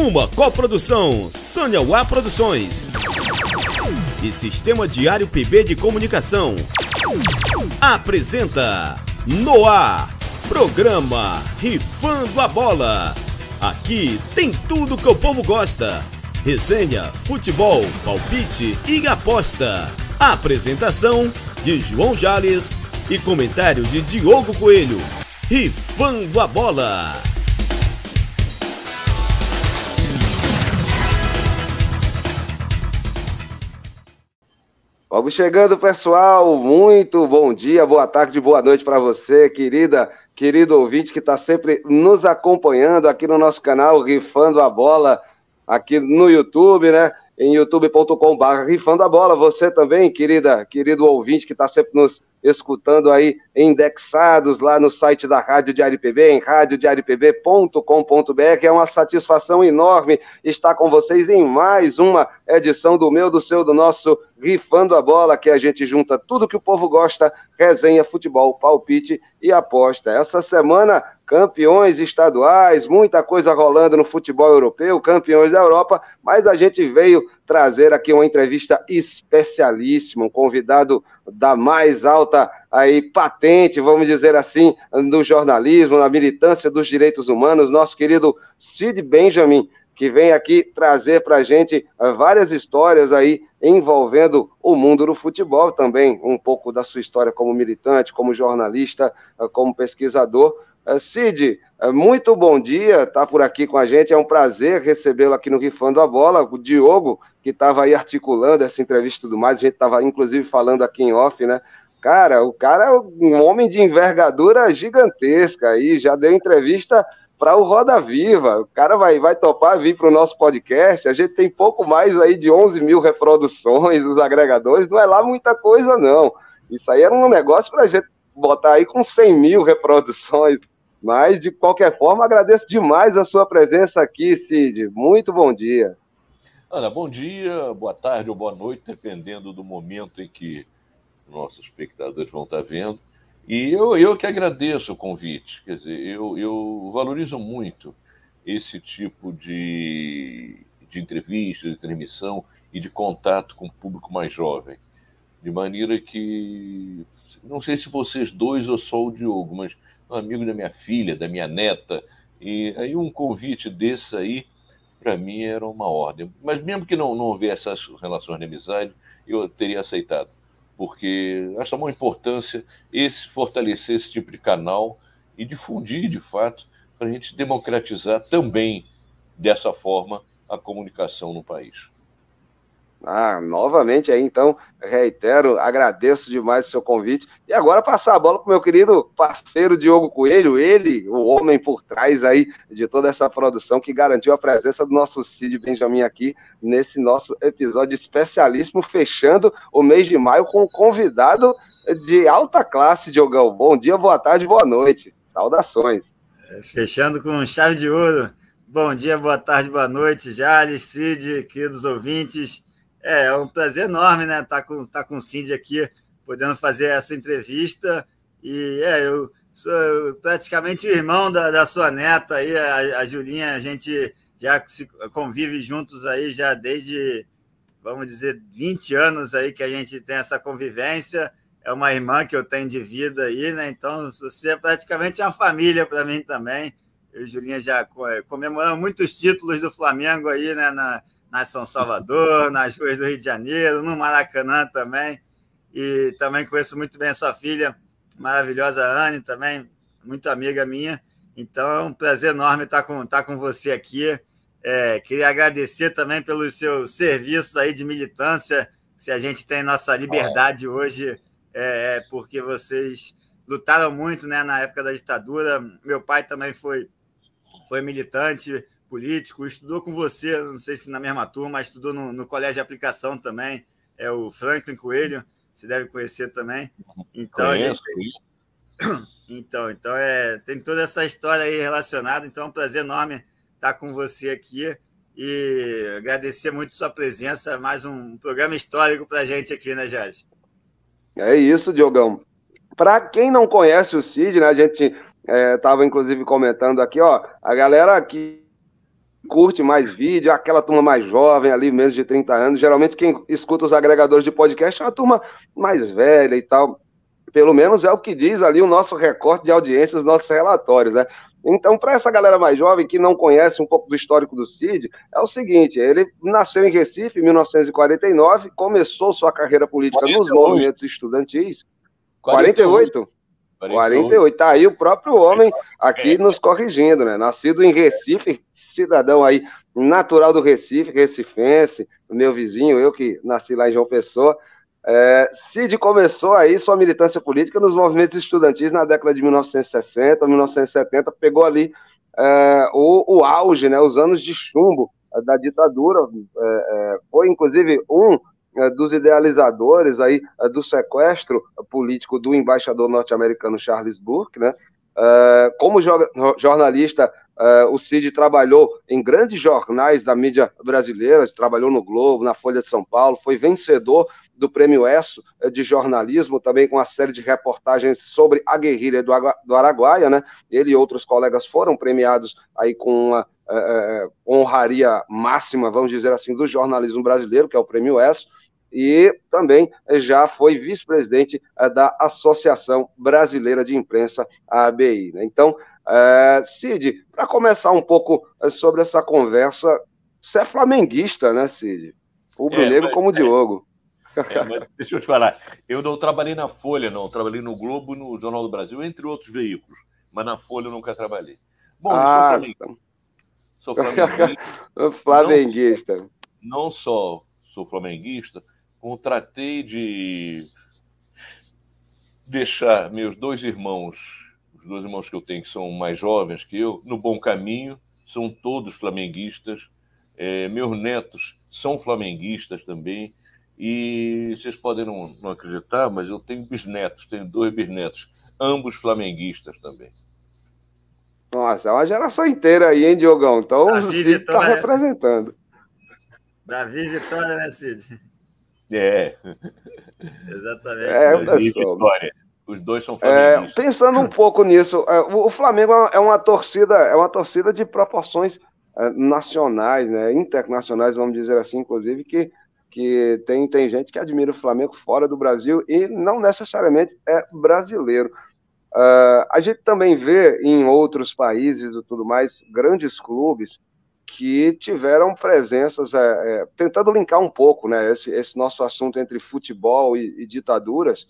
Uma coprodução Sanyauá Produções e Sistema Diário PB de Comunicação. Apresenta Noar, programa Rifando a Bola. Aqui tem tudo que o povo gosta. Resenha, futebol, palpite e aposta. Apresentação de João Jales e comentário de Diogo Coelho. Rifando a bola. Vamos chegando, pessoal. Muito bom dia, boa tarde, boa noite para você, querida, querido ouvinte que está sempre nos acompanhando aqui no nosso canal Rifando a Bola, aqui no YouTube, né? Em youtube.com.br Rifando a Bola. Você também, querida, querido ouvinte que está sempre nos escutando aí indexados lá no site da Rádio Diário PB, em radiodiariopb.com.br. É uma satisfação enorme estar com vocês em mais uma edição do meu, do seu, do nosso Rifando a Bola, que a gente junta tudo que o povo gosta, resenha, futebol, palpite e aposta. Essa semana, campeões estaduais, muita coisa rolando no futebol europeu, campeões da Europa, mas a gente veio trazer aqui uma entrevista especialíssima, um convidado da mais alta aí patente, vamos dizer assim, do jornalismo, na militância dos direitos humanos, nosso querido Cid Benjamin, que vem aqui trazer para a gente eh, várias histórias aí envolvendo o mundo do futebol também, um pouco da sua história como militante, como jornalista, eh, como pesquisador. Eh, Cid, muito bom dia, tá por aqui com a gente, é um prazer recebê-lo aqui no Rifando a Bola, o Diogo, que estava aí articulando essa entrevista e tudo mais, a gente estava inclusive falando aqui em off, né? Cara, o cara é um homem de envergadura gigantesca aí, já deu entrevista para o Roda Viva. O cara vai, vai topar vir para o nosso podcast. A gente tem pouco mais aí de 11 mil reproduções nos agregadores. Não é lá muita coisa, não. Isso aí era um negócio para a gente botar aí com 100 mil reproduções. Mas, de qualquer forma, agradeço demais a sua presença aqui, Cid. Muito bom dia. Ana, bom dia, boa tarde ou boa noite, dependendo do momento em que nossos espectadores vão estar vendo. E eu, eu que agradeço o convite, quer dizer, eu, eu valorizo muito esse tipo de, de entrevista, de transmissão e de contato com o público mais jovem. De maneira que, não sei se vocês dois ou só o Diogo, mas um amigo da minha filha, da minha neta, e aí um convite desse aí, para mim era uma ordem. Mas mesmo que não, não houvesse essas relações de amizade, eu teria aceitado porque acho uma importância esse fortalecer esse tipo de canal e difundir de fato para a gente democratizar também dessa forma a comunicação no país. Ah, novamente aí, então, reitero, agradeço demais o seu convite. E agora passar a bola para o meu querido parceiro Diogo Coelho, ele, o homem por trás aí de toda essa produção que garantiu a presença do nosso Cid Benjamin aqui nesse nosso episódio especialíssimo, fechando o mês de maio com um convidado de alta classe, Diogão. Bom dia, boa tarde, boa noite. Saudações. É, fechando com chave de ouro. Bom dia, boa tarde, boa noite, Jales, Cid, queridos ouvintes. É, é um prazer enorme, né? Tá com, tá com o Cindy aqui, podendo fazer essa entrevista. E é, eu sou praticamente irmão da, da sua neta aí, a, a Julinha, a gente já se convive juntos aí já desde, vamos dizer, 20 anos aí que a gente tem essa convivência. É uma irmã que eu tenho de vida aí, né? Então, você é praticamente uma família para mim também. Eu e Julinha já comemoramos muitos títulos do Flamengo aí, né? Na, na São Salvador, nas ruas do Rio de Janeiro, no Maracanã também. E também conheço muito bem a sua filha, maravilhosa Anne, também, muito amiga minha. Então é um prazer enorme estar com, estar com você aqui. É, queria agradecer também pelos seus serviços aí de militância. Se a gente tem nossa liberdade hoje, é, é porque vocês lutaram muito né, na época da ditadura. Meu pai também foi, foi militante, político, estudou com você, não sei se na mesma turma, mas estudou no, no colégio de aplicação também, é o Franklin Coelho, você deve conhecer também. Então, Conheço. Gente... Então, então é, tem toda essa história aí relacionada, então é um prazer enorme estar com você aqui e agradecer muito sua presença, mais um programa histórico para a gente aqui, né, Jade? É isso, Diogão. Para quem não conhece o Cid, né, a gente estava é, inclusive comentando aqui, ó, a galera que curte mais vídeo, aquela turma mais jovem ali, menos de 30 anos. Geralmente quem escuta os agregadores de podcast é uma turma mais velha e tal. Pelo menos é o que diz ali o nosso recorte de audiência, os nossos relatórios, né? Então, para essa galera mais jovem que não conhece um pouco do histórico do Cid, é o seguinte: ele nasceu em Recife em 1949, começou sua carreira política 48. nos movimentos estudantis. 48? 48. 48. Tá aí o próprio homem aqui é. nos corrigindo, né? Nascido em Recife, cidadão aí natural do Recife, recifense, meu vizinho, eu que nasci lá em João Pessoa. É, Cid começou aí sua militância política nos movimentos estudantis na década de 1960, 1970, pegou ali é, o, o, auge, né, os anos de chumbo da ditadura, é, é foi inclusive um dos idealizadores aí é, do sequestro político do embaixador norte-americano Charles Burke, né, como jornalista o Cid trabalhou em grandes jornais da mídia brasileira, trabalhou no Globo, na Folha de São Paulo, foi vencedor do Prêmio ESSO de jornalismo, também com uma série de reportagens sobre a guerrilha do Araguaia, né? Ele e outros colegas foram premiados aí com uma uh, honraria máxima, vamos dizer assim, do jornalismo brasileiro, que é o Prêmio ESSO, e também já foi vice-presidente da Associação Brasileira de Imprensa, a ABI. Né? Então, é, Cid, para começar um pouco é, sobre essa conversa, você é flamenguista, né, Cid? O é, negro como o Diogo. É, mas deixa eu te falar, eu não trabalhei na Folha, não. trabalhei no Globo, no Jornal do Brasil, entre outros veículos. Mas na Folha eu nunca trabalhei. Bom, ah, eu sou flamenguista. Sou flamenguista. flamenguista. Não, não só sou flamenguista, como tratei de deixar meus dois irmãos os dois irmãos que eu tenho, que são mais jovens que eu, no bom caminho, são todos flamenguistas. É, meus netos são flamenguistas também. E vocês podem não, não, acreditar, mas eu tenho bisnetos, tenho dois bisnetos, ambos flamenguistas também. Nossa, é uma geração inteira aí, hein, Diogão? Então o Cid está representando. Davi Vitória, né, Cid? É. Exatamente. É, Davi Vitória. Os dois são É, pensando um pouco nisso, é, o Flamengo é uma torcida, é uma torcida de proporções é, nacionais, né, internacionais, vamos dizer assim, inclusive, que, que tem, tem gente que admira o Flamengo fora do Brasil e não necessariamente é brasileiro. Uh, a gente também vê em outros países e tudo mais grandes clubes que tiveram presenças, é, é, tentando linkar um pouco né, esse, esse nosso assunto entre futebol e, e ditaduras,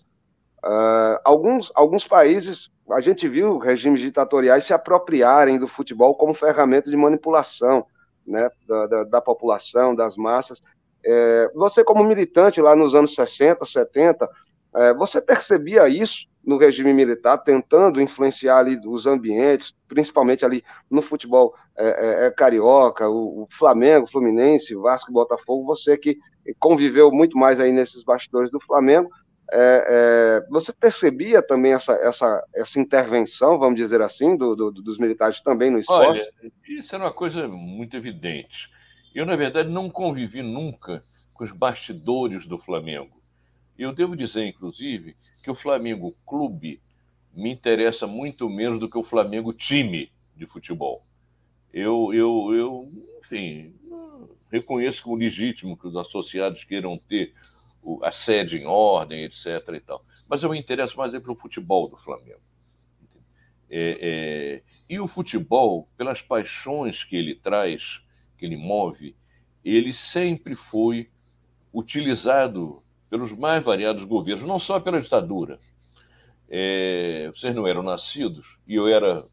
Uh, alguns, alguns países, a gente viu regimes ditatoriais se apropriarem do futebol como ferramenta de manipulação né, da, da, da população, das massas. É, você, como militante lá nos anos 60, 70, é, você percebia isso no regime militar, tentando influenciar ali os ambientes, principalmente ali no futebol é, é, é carioca, o, o, Flamengo, Fluminense, Vasco, Botafogo, você que conviveu muito mais aí nesses bastidores do Flamengo, é, é, você percebia também essa, essa, essa intervenção, vamos dizer assim, do, do, dos militares também no esporte? Olha, isso era uma coisa muito evidente. Eu, na verdade, não convivi nunca com os bastidores do Flamengo. Eu devo dizer, inclusive, que o Flamengo Clube me interessa muito menos do que o Flamengo time de futebol. Eu, eu, eu enfim, reconheço como legítimo que os associados queiram ter a sede em ordem, etc. E tal. Mas eu me interesso mais pelo futebol do Flamengo. É, é, e o futebol, pelas paixões que ele traz, que ele move, ele sempre foi utilizado pelos mais variados governos, não só pela ditadura. É, vocês não eram nascidos, e eu era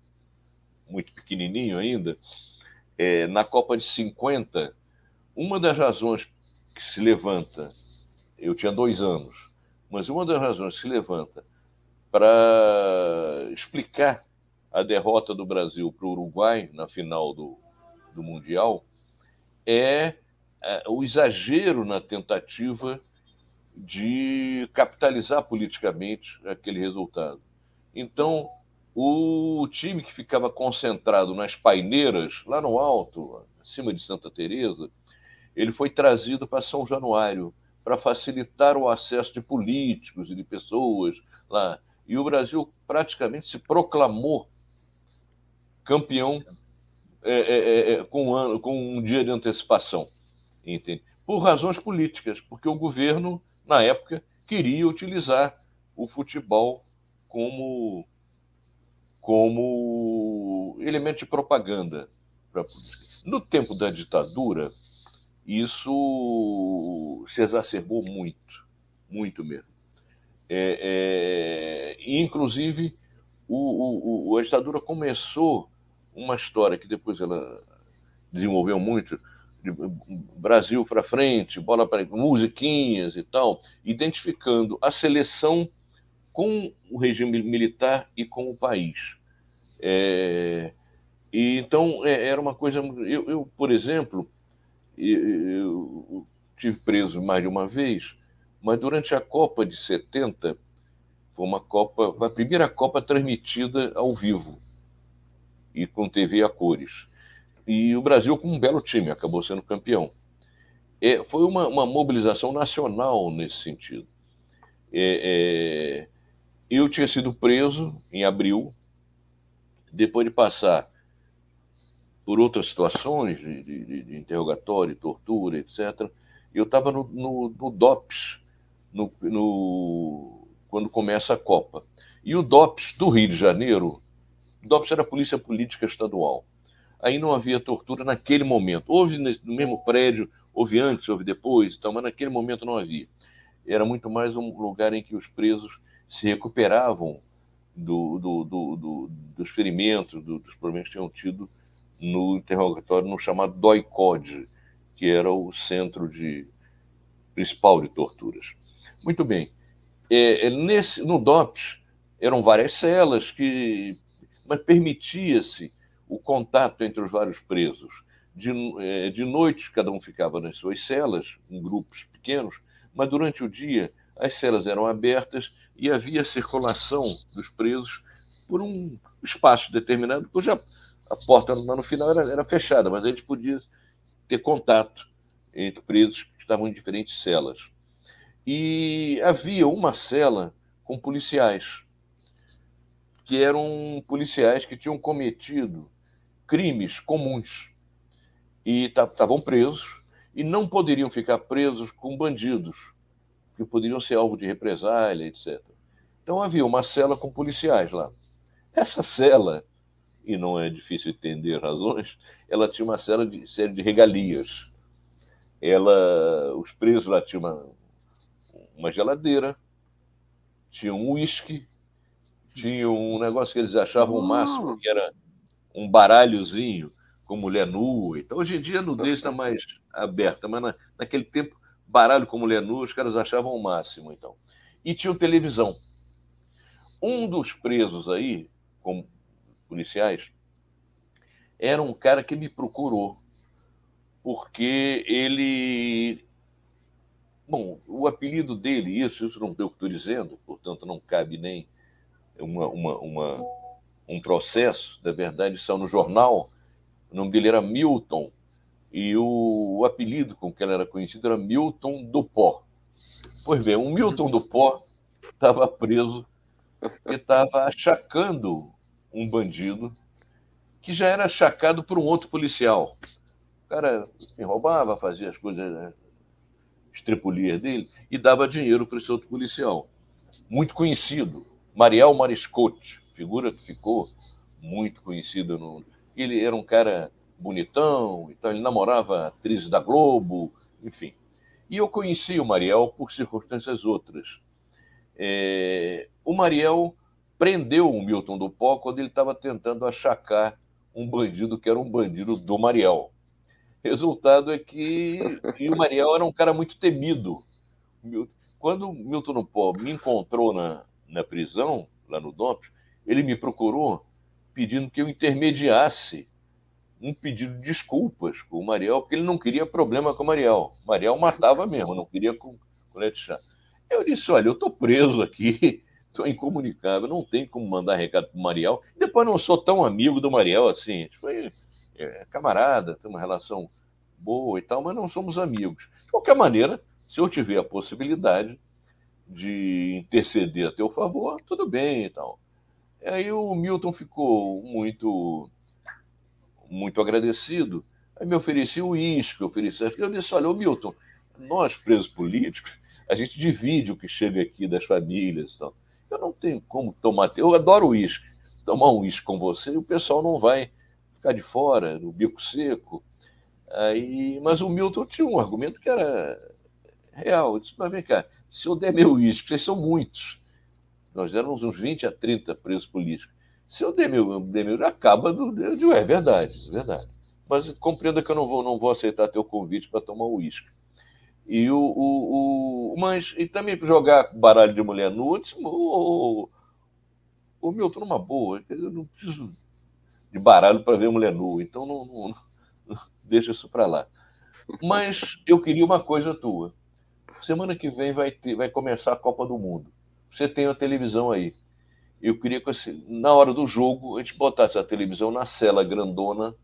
muito pequenininho ainda. É, na Copa de 50, uma das razões que se levanta eu tinha dois anos, mas uma das razões que se levanta para explicar a derrota do Brasil para o Uruguai na final do, do Mundial é, é o exagero na tentativa de capitalizar politicamente aquele resultado. Então, o time que ficava concentrado nas paineiras, lá no alto, acima de Santa Teresa, ele foi trazido para São Januário, para facilitar o acesso de políticos e de pessoas lá. E o Brasil praticamente se proclamou campeão é, é, é, com, um ano, com um dia de antecipação, entende? por razões políticas, porque o governo, na época, queria utilizar o futebol como, como elemento de propaganda. No tempo da ditadura, isso se exacerbou muito, muito mesmo. É, é, inclusive, o, o, a ditadura começou uma história que depois ela desenvolveu muito, Brasil para frente, bola para musiquinhas e tal, identificando a seleção com o regime militar e com o país. É, e então é, era uma coisa. Eu, eu por exemplo, eu, eu tive preso mais de uma vez, mas durante a Copa de 70 foi uma Copa, a primeira Copa transmitida ao vivo e com TV a cores. E o Brasil com um belo time, acabou sendo campeão. É, foi uma, uma, mobilização nacional nesse sentido. É, é, eu tinha sido preso em abril, depois de passar por outras situações de, de, de interrogatório, tortura, etc. Eu estava no, no, no, DOPS, no, no, quando começa a Copa. E o DOPS do Rio de Janeiro, o DOPS era a Polícia Política Estadual aí não havia tortura naquele momento. Houve no mesmo prédio, houve antes, houve depois, então, mas naquele momento não havia. Era muito mais um lugar em que os presos se recuperavam do, do, do, dos ferimentos, dos problemas que tinham tido no interrogatório no chamado DOI-CODE, que era o centro de, principal de torturas. Muito bem. É, é nesse, no DOPS eram várias celas que mas permitia-se o contato entre os vários presos. De, é, de noite, cada um ficava nas suas celas, em grupos pequenos, mas durante o dia as celas eram abertas e havia circulação dos presos por um espaço determinado, cuja a porta no final era, era fechada, mas a gente podia ter contato entre presos que estavam em diferentes celas. E havia uma cela com policiais, que eram policiais que tinham cometido crimes comuns e estavam presos e não poderiam ficar presos com bandidos, que poderiam ser alvo de represália, etc. Então havia uma cela com policiais lá. Essa cela, e não é difícil entender razões, ela tinha uma cela de, série de regalias. Ela, os presos lá tinham uma, uma geladeira, tinha um uísque, tinha um negócio que eles achavam o máximo, que era um baralhozinho com mulher nua. Então, hoje em dia a nudez está mais aberta, mas na, naquele tempo, baralho com mulher nua, os caras achavam o máximo, então. E tinha televisão. Um dos presos aí, como policiais, era um cara que me procurou, porque ele. Bom, o apelido dele, isso, isso não deu o que estou dizendo, portanto não cabe nem uma, uma, uma um processo, da verdade, saiu no jornal. O nome dele era Milton. E o, apelido com que ele era conhecido era Milton do Pó. Pois bem, o Milton do Pó estava preso e estava achacando um bandido que já era achacado por um outro policial. O cara roubava, fazia as coisas né, dele e dava dinheiro para esse outro policial. Muito conhecido, Mariel Mariscotti figura que ficou muito conhecida no. Ele era um cara bonitão, então ele namorava atrizes da Globo, enfim. E eu conheci o Mariel por circunstâncias outras. É... o Mariel prendeu o Milton do Pó quando ele estava tentando achacar um bandido que era um bandido do Mariel. Resultado é que o Mariel era um cara muito temido. Quando o Milton do Pó me encontrou na, na prisão, lá no DOP, ele me procurou pedindo que eu intermediasse um pedido de desculpas com o Mariel, porque ele não queria problema com o Mariel. O Mariel matava mesmo, não queria com colete de chá. Eu disse: olha, eu estou preso aqui, estou incomunicável, não tem como mandar recado para o Mariel. Depois não sou tão amigo do Mariel assim. Foi é, camarada, tem uma relação boa e tal, mas não somos amigos. De qualquer maneira, se eu tiver a possibilidade de interceder a teu favor, tudo bem e tal. Aí o Milton ficou muito muito agradecido. Aí me ofereci o uísque, ofereci. Eu disse: olha, Milton, nós presos políticos, a gente divide o que chega aqui das famílias. Então. Eu não tenho como tomar. Eu adoro uísque. Tomar um uísque com você, o pessoal não vai ficar de fora, no bico seco. Aí, mas o Milton tinha um argumento que era real. Eu disse, mas vem cá, se eu der meu uísque, vocês são muitos. Nós éramos uns 20 a 30 presos políticos. Se meu, der meu acaba do. Eu digo, é verdade, é verdade. Mas compreenda que eu não vou, não vou aceitar teu convite para tomar uísque. E o, o, o, mas e também jogar baralho de mulher no último, o, o, o Milton numa boa, eu não preciso de baralho para ver mulher nua, então não, não, não deixa isso para lá. Mas eu queria uma coisa tua. Semana que vem vai, ter, vai começar a Copa do Mundo. Você tem a televisão aí. Eu queria que, assim, na hora do jogo, a gente botasse a televisão na cela grandona,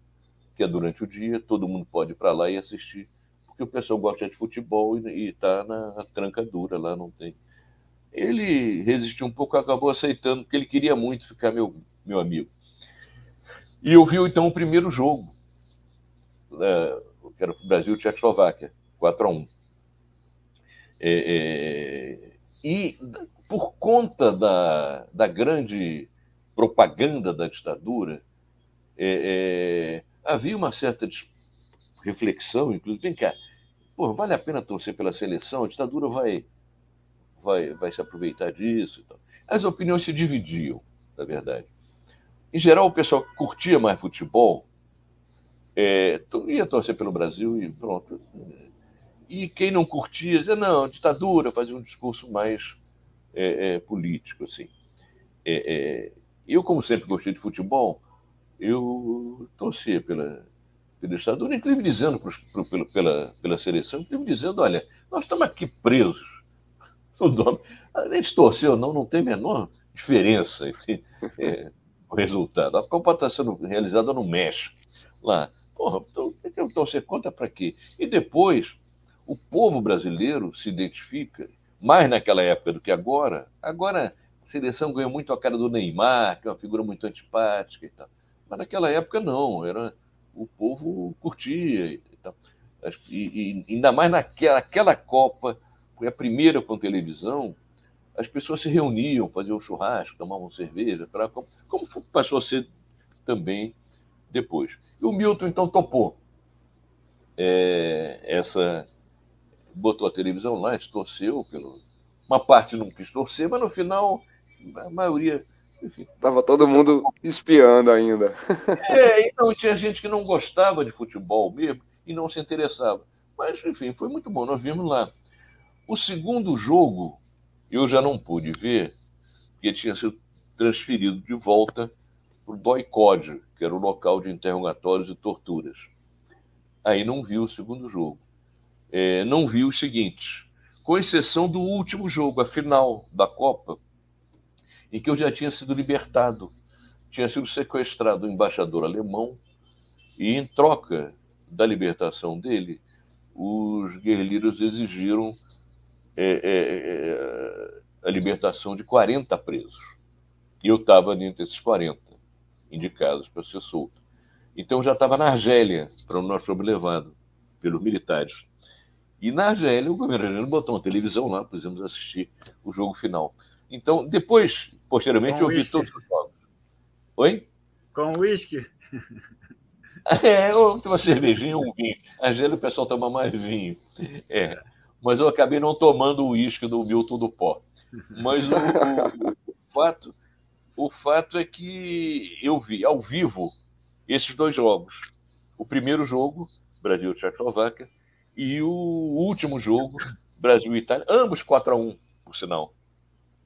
que é durante o dia, todo mundo pode ir para lá e assistir porque o pessoal gosta de futebol e está na tranca dura lá, não tem. Ele resistiu um pouco, acabou aceitando, porque ele queria muito ficar meu, meu amigo. E eu vi então o primeiro jogo, né, que era o Brasil e Tchecoslováquia, 4 a 1 é, é, E por conta da, da grande propaganda da ditadura, é, é havia uma certa reflexão, inclusive, vem cá, pô, vale a pena torcer pela seleção? A ditadura vai, vai, vai se aproveitar disso? As opiniões se dividiam, na verdade. Em geral, o pessoal curtia mais futebol, é, ia torcer pelo Brasil e pronto. E quem não curtia, dizia, não, ditadura, fazia um discurso mais é, é, político, assim. É, é, eu, como sempre gostei de futebol, eu torcia pela, pelo Estado, inclusive dizendo pro, pelo, pela, pela seleção, inclusive dizendo, olha, nós estamos aqui presos. O nome, a gente torceu não, não tem a menor diferença entre é, o resultado. A Copa está sendo realizada no México, lá. Porra, então, eu torcer contra para quê? E depois, o povo brasileiro se identifica, mais naquela época do que agora. Agora, a seleção ganhou muito a cara do Neymar, que é uma figura muito antipática e tal. Mas naquela época, não. Era o povo curtia. E, e, ainda mais naquela aquela Copa, foi a primeira com televisão, as pessoas se reuniam, faziam churrasco, tomavam cerveja, pra, como, como passou a ser também depois. E o Milton, então, topou é, essa. Botou a televisão lá, torceu pelo. Uma parte não quis torcer, mas no final a maioria Tava todo mundo espiando ainda. É, então tinha gente que não gostava de futebol mesmo e não se interessava. Mas, enfim, foi muito bom, nós vimos lá. O segundo jogo eu já não pude ver, porque tinha sido transferido de volta para o DOI-COD, que era o local de interrogatórios e torturas. Aí não vi o segundo jogo. É, não vi os seguintes, com exceção do último jogo, a final da Copa, em que eu já tinha sido libertado. Tinha sido sequestrado o embaixador alemão e, em troca da libertação dele, os guerrilheiros exigiram é, é, é, a libertação de 40 presos. E eu estava dentre esses 40 indicados para ser solto. Então já estava na Argélia, para onde nós fomos levados pelos militares. E na Argélia, o governo argeliano botou uma televisão lá, podemos assistir o jogo final. Então, depois, posteriormente, Com eu vi todos os jogos. Oi? Com uísque? É, uma cervejinha um vinho. A Angélia, o pessoal toma mais vinho. É. Mas eu acabei não tomando o uísque do Milton do Pó. Mas o, o, o, fato, o fato é que eu vi ao vivo esses dois jogos. O primeiro jogo, Brasil-Tchecoslováquia, e o último jogo, Brasil-Itália, ambos 4 a 1 por sinal.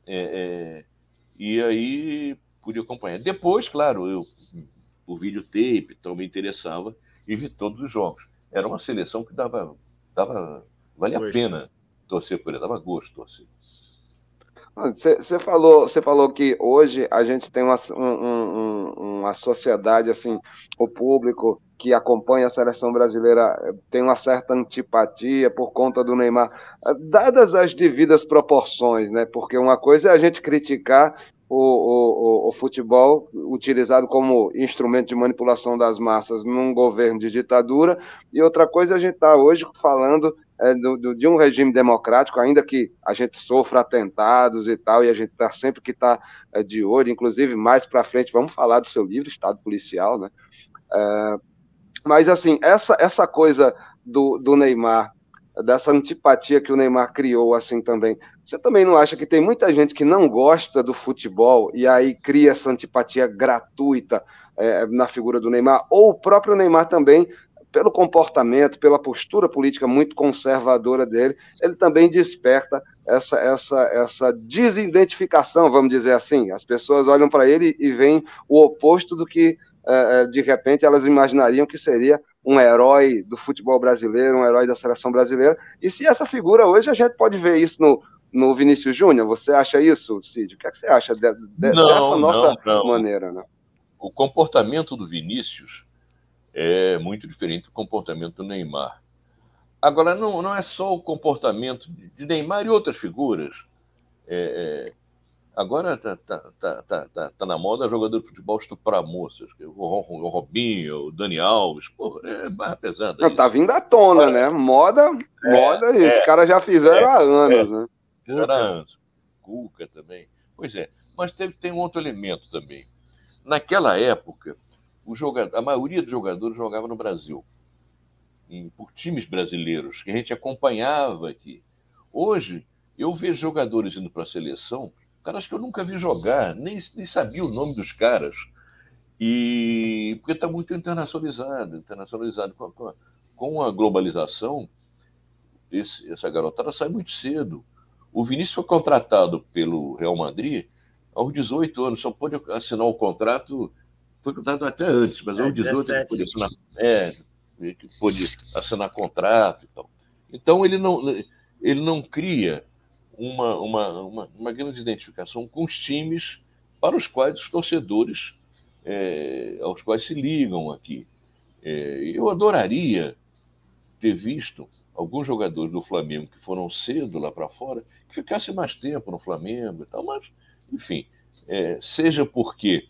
É, é, e aí pude acompanhar. Depois, claro, eu, o videotape então me interessava e vi todos os jogos. Era uma seleção que dava, dava valia a pena torcer por ele, dava gosto torcer. Você falou, você falou que hoje a gente tem uma, um, uma sociedade assim, o público que acompanha a seleção brasileira eh, tem uma certa antipatia por conta do Neymar, eh, dadas as devidas proporções, né? Porque uma coisa é a gente criticar o, o, o, futebol utilizado como instrumento de manipulação das massas num governo de ditadura, e outra coisa a gente está hoje falando é, do, do, de um regime democrático, ainda que a gente sofra atentados e tal, e a gente está sempre que está é, de olho, inclusive mais para frente vamos falar do seu livro, Estado Policial, né? É, mas assim, essa, essa coisa do, do Neymar dessa antipatia que o Neymar criou assim também. Você também não acha que tem muita gente que não gosta do futebol e aí cria essa antipatia gratuita é, na figura do Neymar? Ou o próprio Neymar também, pelo comportamento, pela postura política muito conservadora dele, ele também desperta essa, essa, essa desidentificação, vamos dizer assim. As pessoas olham para ele e veem o oposto do que é, é, de repente elas imaginariam que seria um herói do futebol brasileiro, um herói da seleção brasileira. E se essa figura hoje, a gente pode ver isso no, no Vinícius Júnior. Você acha isso, Cid? O que, é que você acha de, de, não, dessa nossa não, não. maneira? Né? O comportamento do Vinícius é muito diferente do comportamento do Neymar. Agora, não, não é só o comportamento de Neymar e outras figuras. É, é, Agora tá, tá, tá, tá, tá, tá na moda jogador de futebol estuprar moças. O Robinho, o Dani Alves, pô, é barra pesada. Não, tá vindo à tona, né? Moda, é, moda, é, os caras já fizeram é, há anos, né? Há anos. Cuca também. Pois é, mas teve, tem um outro elemento também. Naquela época, o jogador, a maioria dos jogadores jogava no Brasil, em, por times brasileiros, que a gente acompanhava aqui. Hoje, eu vejo jogadores indo para a seleção caras que eu nunca vi jogar, nem, nem sabia o nome dos caras. E porque está muito internacionalizado, internacionalizado com a, com a globalização, esse, essa garotada sai muito cedo. O Vinícius foi contratado pelo Real Madrid aos 18 anos, só pôde assinar o contrato, foi contratado até antes, mas é, 18 ele pôde assinar, é, pôde assinar contrato e tal. Então ele não, ele não cria uma, uma, uma, uma grande identificação com os times para os quais os torcedores é, aos quais se ligam aqui. É, eu adoraria ter visto alguns jogadores do Flamengo que foram cedo lá para fora, que ficassem mais tempo no Flamengo e tal, mas, enfim, é, seja porque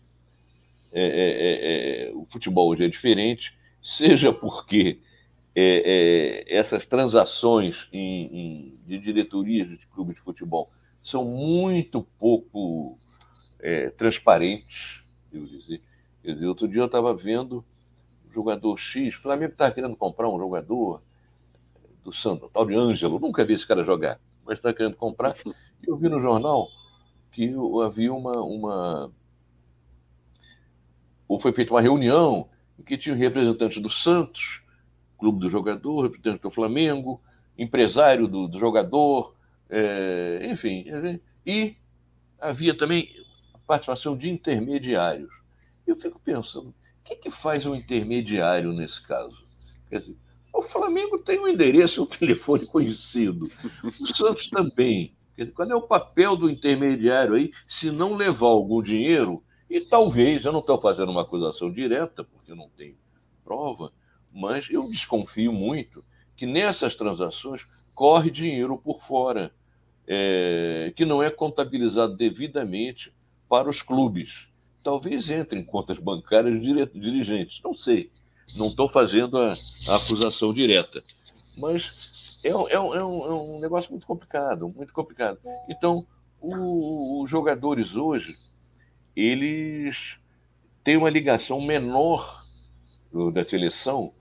é, é, é, o futebol hoje é diferente, seja porque é, é, essas transações em, em, de diretorias de clubes de futebol são muito pouco é, transparentes, eu dizer. Quer dizer, outro dia eu estava vendo jogador X, o Flamengo estava querendo comprar um jogador do Santos, tal de Ângelo, nunca vi esse cara jogar, mas está querendo comprar. E eu vi no jornal que havia uma, uma. Ou foi feita uma reunião em que tinha representantes do Santos, clube do jogador, representante do Flamengo, empresário do, do jogador, é, enfim. E havia também a participação de intermediários. Eu fico pensando, o que, que faz um intermediário nesse caso? Quer dizer, o Flamengo tem um endereço e um telefone conhecido. O Santos também. Qual é o papel do intermediário aí, se não levar algum dinheiro? E talvez, eu não estou fazendo uma acusação direta, porque não tenho prova, mas eu desconfio muito que nessas transações corre dinheiro por fora, é, que não é contabilizado devidamente para os clubes. Talvez entre em contas bancárias dirigentes, não sei. Não estou fazendo a, a, acusação direta. Mas é, é, é, um, é, um, negócio muito complicado, muito complicado. Então, os jogadores hoje, eles têm uma ligação menor da seleção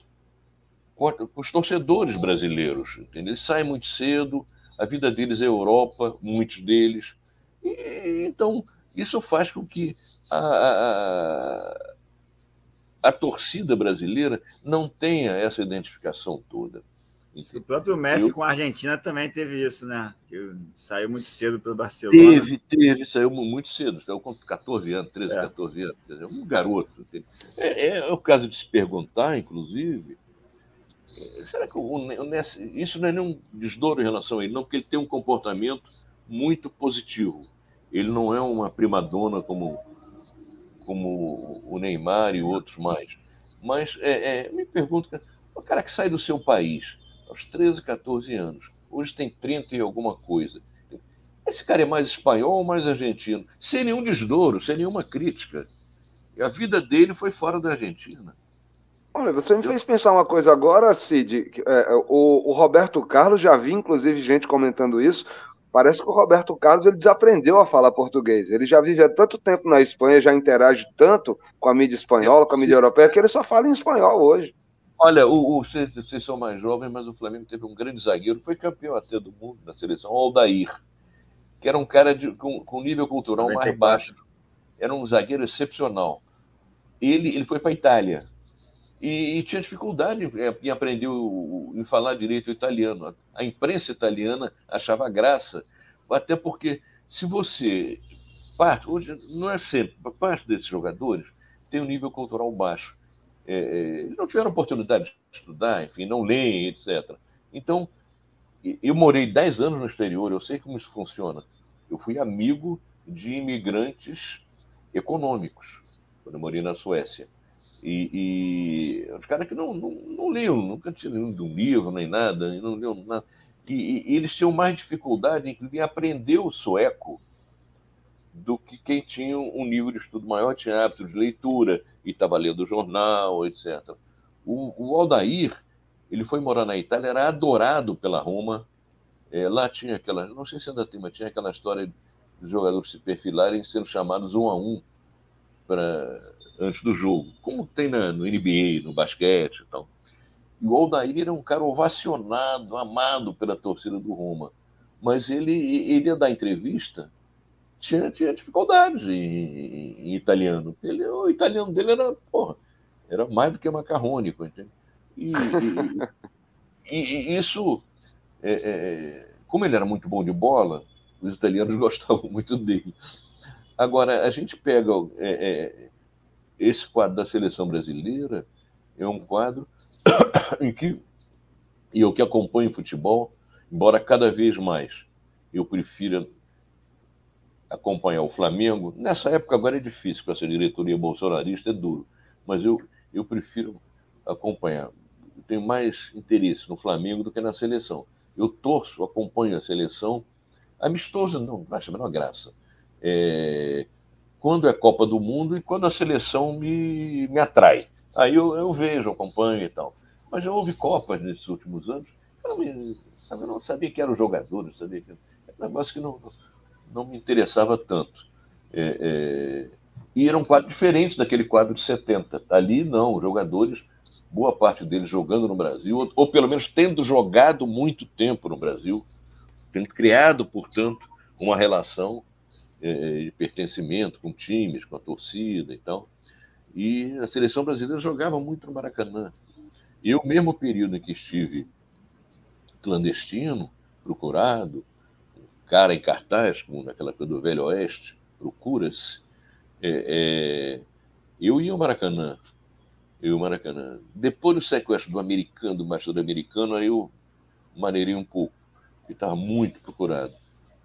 com os torcedores brasileiros. Entendeu? Eles saem muito cedo, a vida deles é Europa, muitos deles. E, então, isso faz com que a, a, a, torcida brasileira não tenha essa identificação toda. O próprio Messi Eu... com a Argentina também teve isso, né? Que saiu muito cedo pelo Barcelona. Teve, teve, saiu muito cedo, saiu com 14 anos, 13, é. 14 anos. Dizer, um garoto. É, é, o caso de se perguntar, inclusive, Será que o, o isso não é nenhum desdouro em relação a ele, não, porque ele tem um comportamento muito positivo. Ele não é uma primadona como, como o Neymar e outros mais. Mas é, é, me pergunto, o cara que sai do seu país aos 13, 14 anos, hoje tem 30 e alguma coisa, esse cara é mais espanhol ou mais argentino? Sem nenhum desdouro, sem nenhuma crítica. E a vida dele foi fora da Argentina. Olha, você me fez pensar uma coisa agora, Cid. É, o, o, Roberto Carlos, já vi inclusive gente comentando isso. Parece que o Roberto Carlos ele desaprendeu a falar português. Ele já vive há tanto tempo na Espanha, já interage tanto com a mídia espanhola, com a mídia europeia, que ele só fala em espanhol hoje. Olha, o, o, vocês, vocês são mais jovens, mas o Flamengo teve um grande zagueiro, foi campeão até do mundo na seleção, o Aldair, que era um cara de, com, com nível cultural mais baixo. Era um zagueiro excepcional. Ele, ele foi para a Itália e, e, tinha dificuldade em, em aprender o, em falar direito o italiano. A imprensa italiana achava graça, até porque se você parte, hoje não é sempre, parte desses jogadores tem um nível cultural baixo. É, é, eles não tiveram oportunidade de estudar, enfim, não leem, etc. Então, eu morei 10 anos no exterior, eu sei como isso funciona. Eu fui amigo de imigrantes econômicos, quando eu morei na Suécia. E, e os caras que não, não, não liam, nunca tinham lido um livro nem nada, não liam nada. E, e, eles tinham mais dificuldade, inclusive, em aprender o sueco do que quem tinha um nível de estudo maior, tinha hábito de leitura e estava lendo jornal, etc. O, o Aldair, ele foi morar na Itália, era adorado pela Roma. É, lá tinha aquela, não sei se ainda tem, mas tinha aquela história dos jogadores se perfilarem sendo chamados um a um para antes do jogo, como tem na, no NBA, no basquete e tal. E o Aldair era um cara ovacionado, amado pela torcida do Roma. Mas ele, ele ia dar entrevista, tinha, tinha dificuldades em, em, italiano. Ele, o italiano dele era, porra, era mais do que macarrônico, entende? E, e, e isso, é, é, como ele era muito bom de bola, os italianos gostavam muito dele. Agora, a gente pega é, é esse quadro da seleção brasileira é um quadro em que e eu que acompanho futebol, embora cada vez mais eu prefira acompanhar o Flamengo, nessa época agora é difícil com essa diretoria bolsonarista, é duro, mas eu, eu prefiro acompanhar. Eu tenho mais interesse no Flamengo do que na seleção. Eu torço, acompanho a seleção, amistosa não, não acho a menor graça. É, quando é Copa do Mundo e quando a seleção me, me atrai. Aí eu, eu vejo, acompanho e tal. Mas já houve Copas nesses últimos anos. Eu não, eu não sabia que eram jogadores, sabia que era um negócio que não, não me interessava tanto. É, é, e era um quadro diferente daquele quadro de 70. Ali, não, jogadores, boa parte deles jogando no Brasil, ou, ou pelo menos tendo jogado muito tempo no Brasil, tendo criado, portanto, uma relação é, de pertencimento com times, com a torcida e tal. E a seleção brasileira jogava muito no Maracanã. Eu, mesmo período em que estive clandestino, procurado, cara em cartaz, como naquela coisa do Velho Oeste, procura-se, é, é, eu ia ao Maracanã. Eu ao Maracanã. Depois do sequestro do americano, do mais americano, aí eu maneirei um pouco, porque estava muito procurado.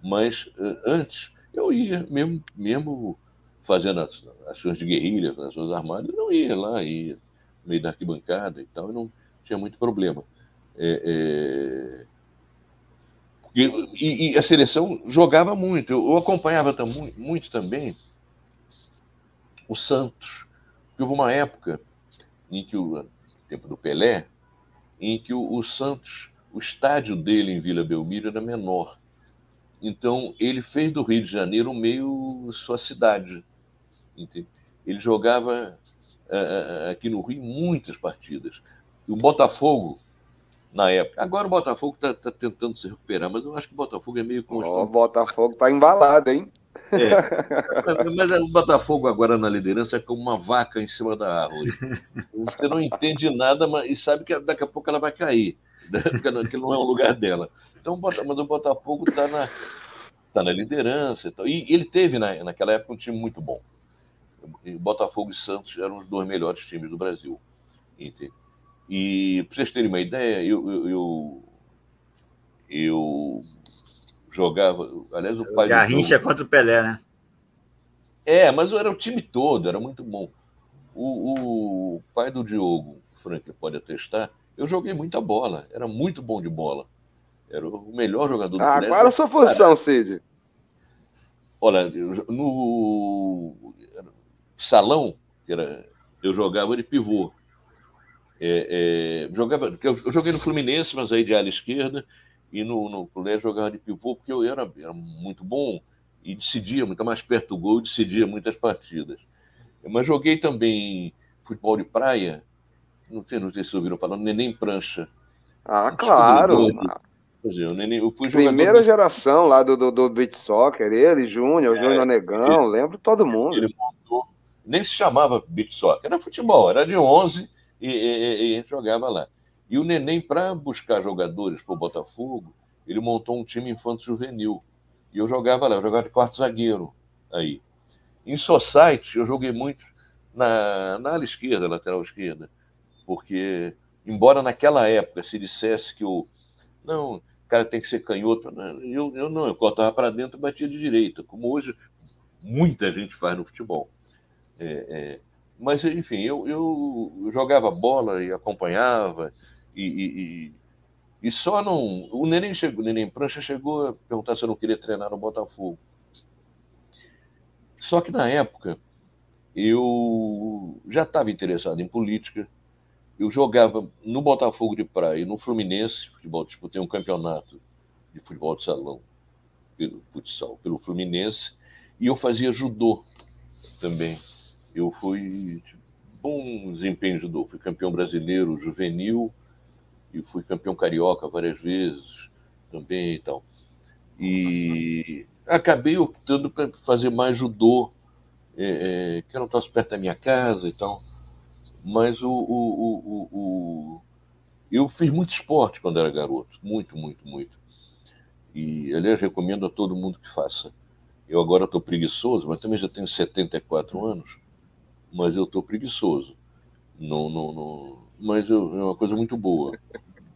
Mas eh, antes, eu ia, mesmo, mesmo fazendo as ações de guerrilha, as ações armadas, eu não ia lá, ia no meio da arquibancada e tal, não tinha muito problema. É, é... E, e, a seleção jogava muito. Eu, eu acompanhava tam, muito também o Santos. Houve uma época em que o tempo do Pelé, em que o, o Santos, o estádio dele em Vila Belmiro era menor. Então, ele fez do Rio de Janeiro meio sua cidade. Entende? Ele jogava uh, aqui no Rio muitas partidas. O Botafogo, na época. Agora o Botafogo está tá tentando se recuperar, mas eu acho que o Botafogo é meio constante. O Botafogo está embalado, hein? É. Mas o Botafogo agora na liderança é como uma vaca em cima da árvore. Você não entende nada mas, e sabe que daqui a pouco ela vai cair, que não é o lugar dela. Então, mas o Botafogo está na, tá na liderança. E, e ele teve, na, naquela época, um time muito bom. Botafogo e Santos eram os dois melhores times do Brasil. Entende? E, para vocês terem uma ideia, eu, eu, eu, eu jogava. Aliás, o pai. Garrincha contra o Pelé, né? É, mas era o time todo, era muito bom. O, o pai do Diogo, Frank pode atestar, eu joguei muita bola, era muito bom de bola. Era o melhor jogador do Ah, qual era a sua posição, Cid? olha, no salão, que era, eu jogava de pivô. É, é, jogava, eu joguei no Fluminense, mas aí de ala esquerda, e no, no colégio jogava de pivô, porque eu era, era muito bom e decidia, muito mais perto do gol, decidia muitas partidas. Mas joguei também futebol de praia, não sei, não sei se ouviram falar, neném prancha. Ah, claro. Eu, neném, eu fui Primeira geração lá do, do, do beat soccer, ele, Júnior, é, Júnior Negão, ele, lembro todo mundo. Ele montou, nem se chamava beat soccer, era futebol, era de 11 e, e, e a gente jogava lá. E o Neném, para buscar jogadores para o Botafogo, ele montou um time infanto-juvenil. E eu jogava lá, eu jogava de quarto zagueiro aí. Em Society, eu joguei muito na, na ala esquerda, lateral esquerda, porque, embora naquela época se dissesse que o. Não, cara tem que ser canhoto, né? eu, eu não, eu cortava para dentro e batia de direita, como hoje muita gente faz no futebol. É, é, mas, enfim, eu, eu, jogava bola e acompanhava, e, e, e, só não. O Neném, chegou, o Neném Prancha chegou a perguntar se eu não queria treinar no Botafogo. Só que na época eu já estava interessado em política. Eu jogava no Botafogo de Praia e no Fluminense, futebol, disputei um campeonato de futebol de salão pelo futsal, pelo Fluminense, e eu fazia judô também. Eu fui tipo, bom desempenho em judô, fui campeão brasileiro juvenil e fui campeão carioca várias vezes também e tal. E acabei optando para fazer mais judô, é, é, que era um troço perto da minha casa e tal. Mas o, o, o, o, eu fiz muito esporte quando era garoto, muito, muito, muito. E, aliás, recomendo a todo mundo que faça. Eu agora estou preguiçoso, mas também já tenho 74 anos, mas eu estou preguiçoso. Não, não, não, mas eu, é uma coisa muito boa.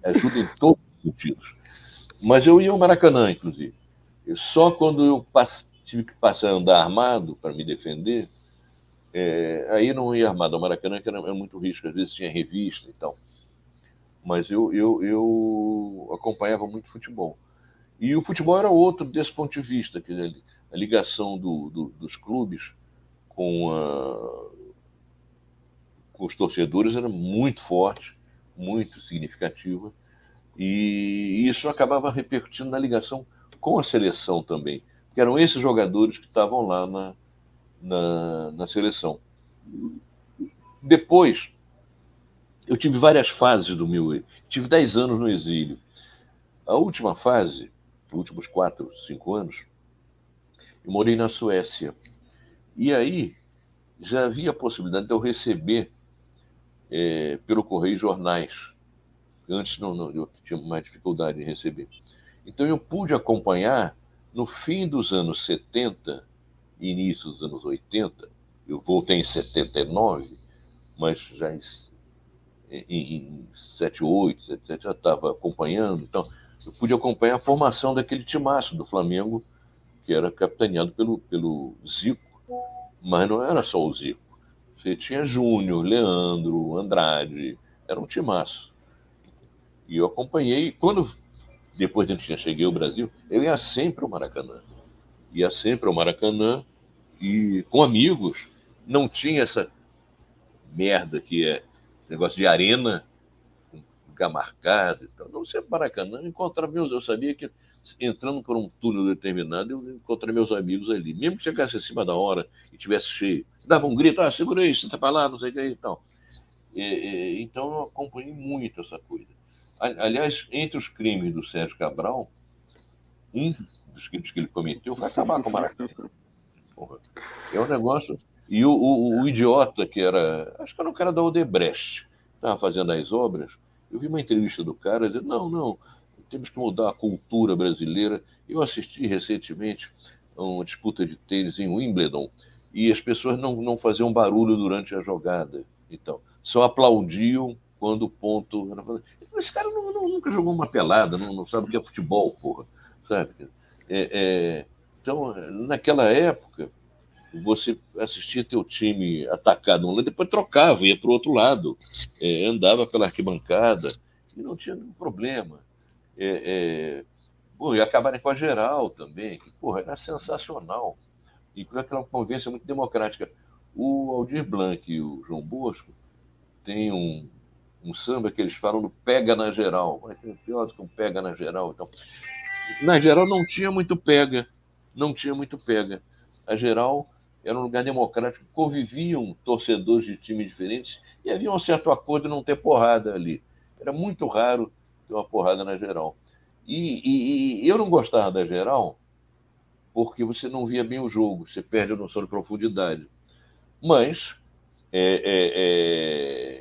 Ajuda em todos os sentidos. Mas eu ia ao Maracanã, inclusive. Só quando eu tive que passar a andar armado para me defender, é, aí não ia armado ao Maracanã, que era, era, muito risco, às vezes tinha revista e tal. Mas eu, eu, eu acompanhava muito futebol. E o futebol era outro desse ponto de vista, que a ligação do, do, dos clubes com, a, com os torcedores era muito forte, muito significativa, e isso acabava repercutindo na ligação com a seleção também, que eram esses jogadores que estavam lá na, na, na seleção. Depois, eu tive várias fases do meu. Tive 10 anos no exílio. A última fase, os últimos 4, 5 anos, eu morei na Suécia. E aí já havia a possibilidade de eu receber é, pelo correio jornais. Antes não, não, eu tinha mais dificuldade em receber. Então eu pude acompanhar no fim dos anos 70, início dos anos 80, eu voltei em 79, mas já em, em, em 78, etc, já estava acompanhando, então eu pude acompanhar a formação daquele timaço do Flamengo, que era capitaneado pelo, pelo Zico, mas não era só o Zico. Você tinha Júnior, Leandro, Andrade, era um timaço. E eu acompanhei, quando depois de que cheguei ao Brasil, eu ia sempre ao Maracanã. Ia sempre ao Maracanã e com amigos. Não tinha essa merda que é negócio de arena, lugar marcado e tal. Não sempre Maracanã, encontrava meus. Eu sabia que entrando por um túnel determinado, eu encontrei meus amigos ali. Mesmo que chegasse acima da hora e tivesse cheio, dava um grito, ah, segura aí, tá para lá, não sei o que e tal. E, e, então eu acompanhei muito essa coisa. Aliás, entre os crimes do Sérgio Cabral, um dos crimes que ele cometeu foi acabar com o Maracanã. É um negócio. E o, o, o, idiota que era, acho que era um cara da Odebrecht, estava fazendo as obras. Eu vi uma entrevista do cara dizendo: não, não, temos que mudar a cultura brasileira. Eu assisti recentemente a uma disputa de tênis em Wimbledon e as pessoas não, não faziam barulho durante a jogada. Então, só aplaudiam quando o ponto. Esse cara não, não, nunca jogou uma pelada, não, não, sabe o que é futebol, porra. Sabe? É, é, então, naquela época, você assistia teu time atacado um lado, depois trocava, ia para o outro lado, é, andava pela arquibancada e não tinha nenhum problema. É, é, pô, e acabarem com a geral também, que porra, era sensacional. E com aquela convivência muito democrática. O Aldir Blanc e o João Bosco têm um, um samba que eles falam do pega na geral. Vai ter pior do que um pega na geral. Então, na geral não tinha muito pega, não tinha muito pega. A geral era um lugar democrático, conviviam torcedores de times diferentes e havia um certo acordo de não ter porrada ali. Era muito raro ter uma porrada na geral. E, e, e eu não gostava da geral porque você não via bem o jogo, você perde a noção de profundidade. Mas, é, é,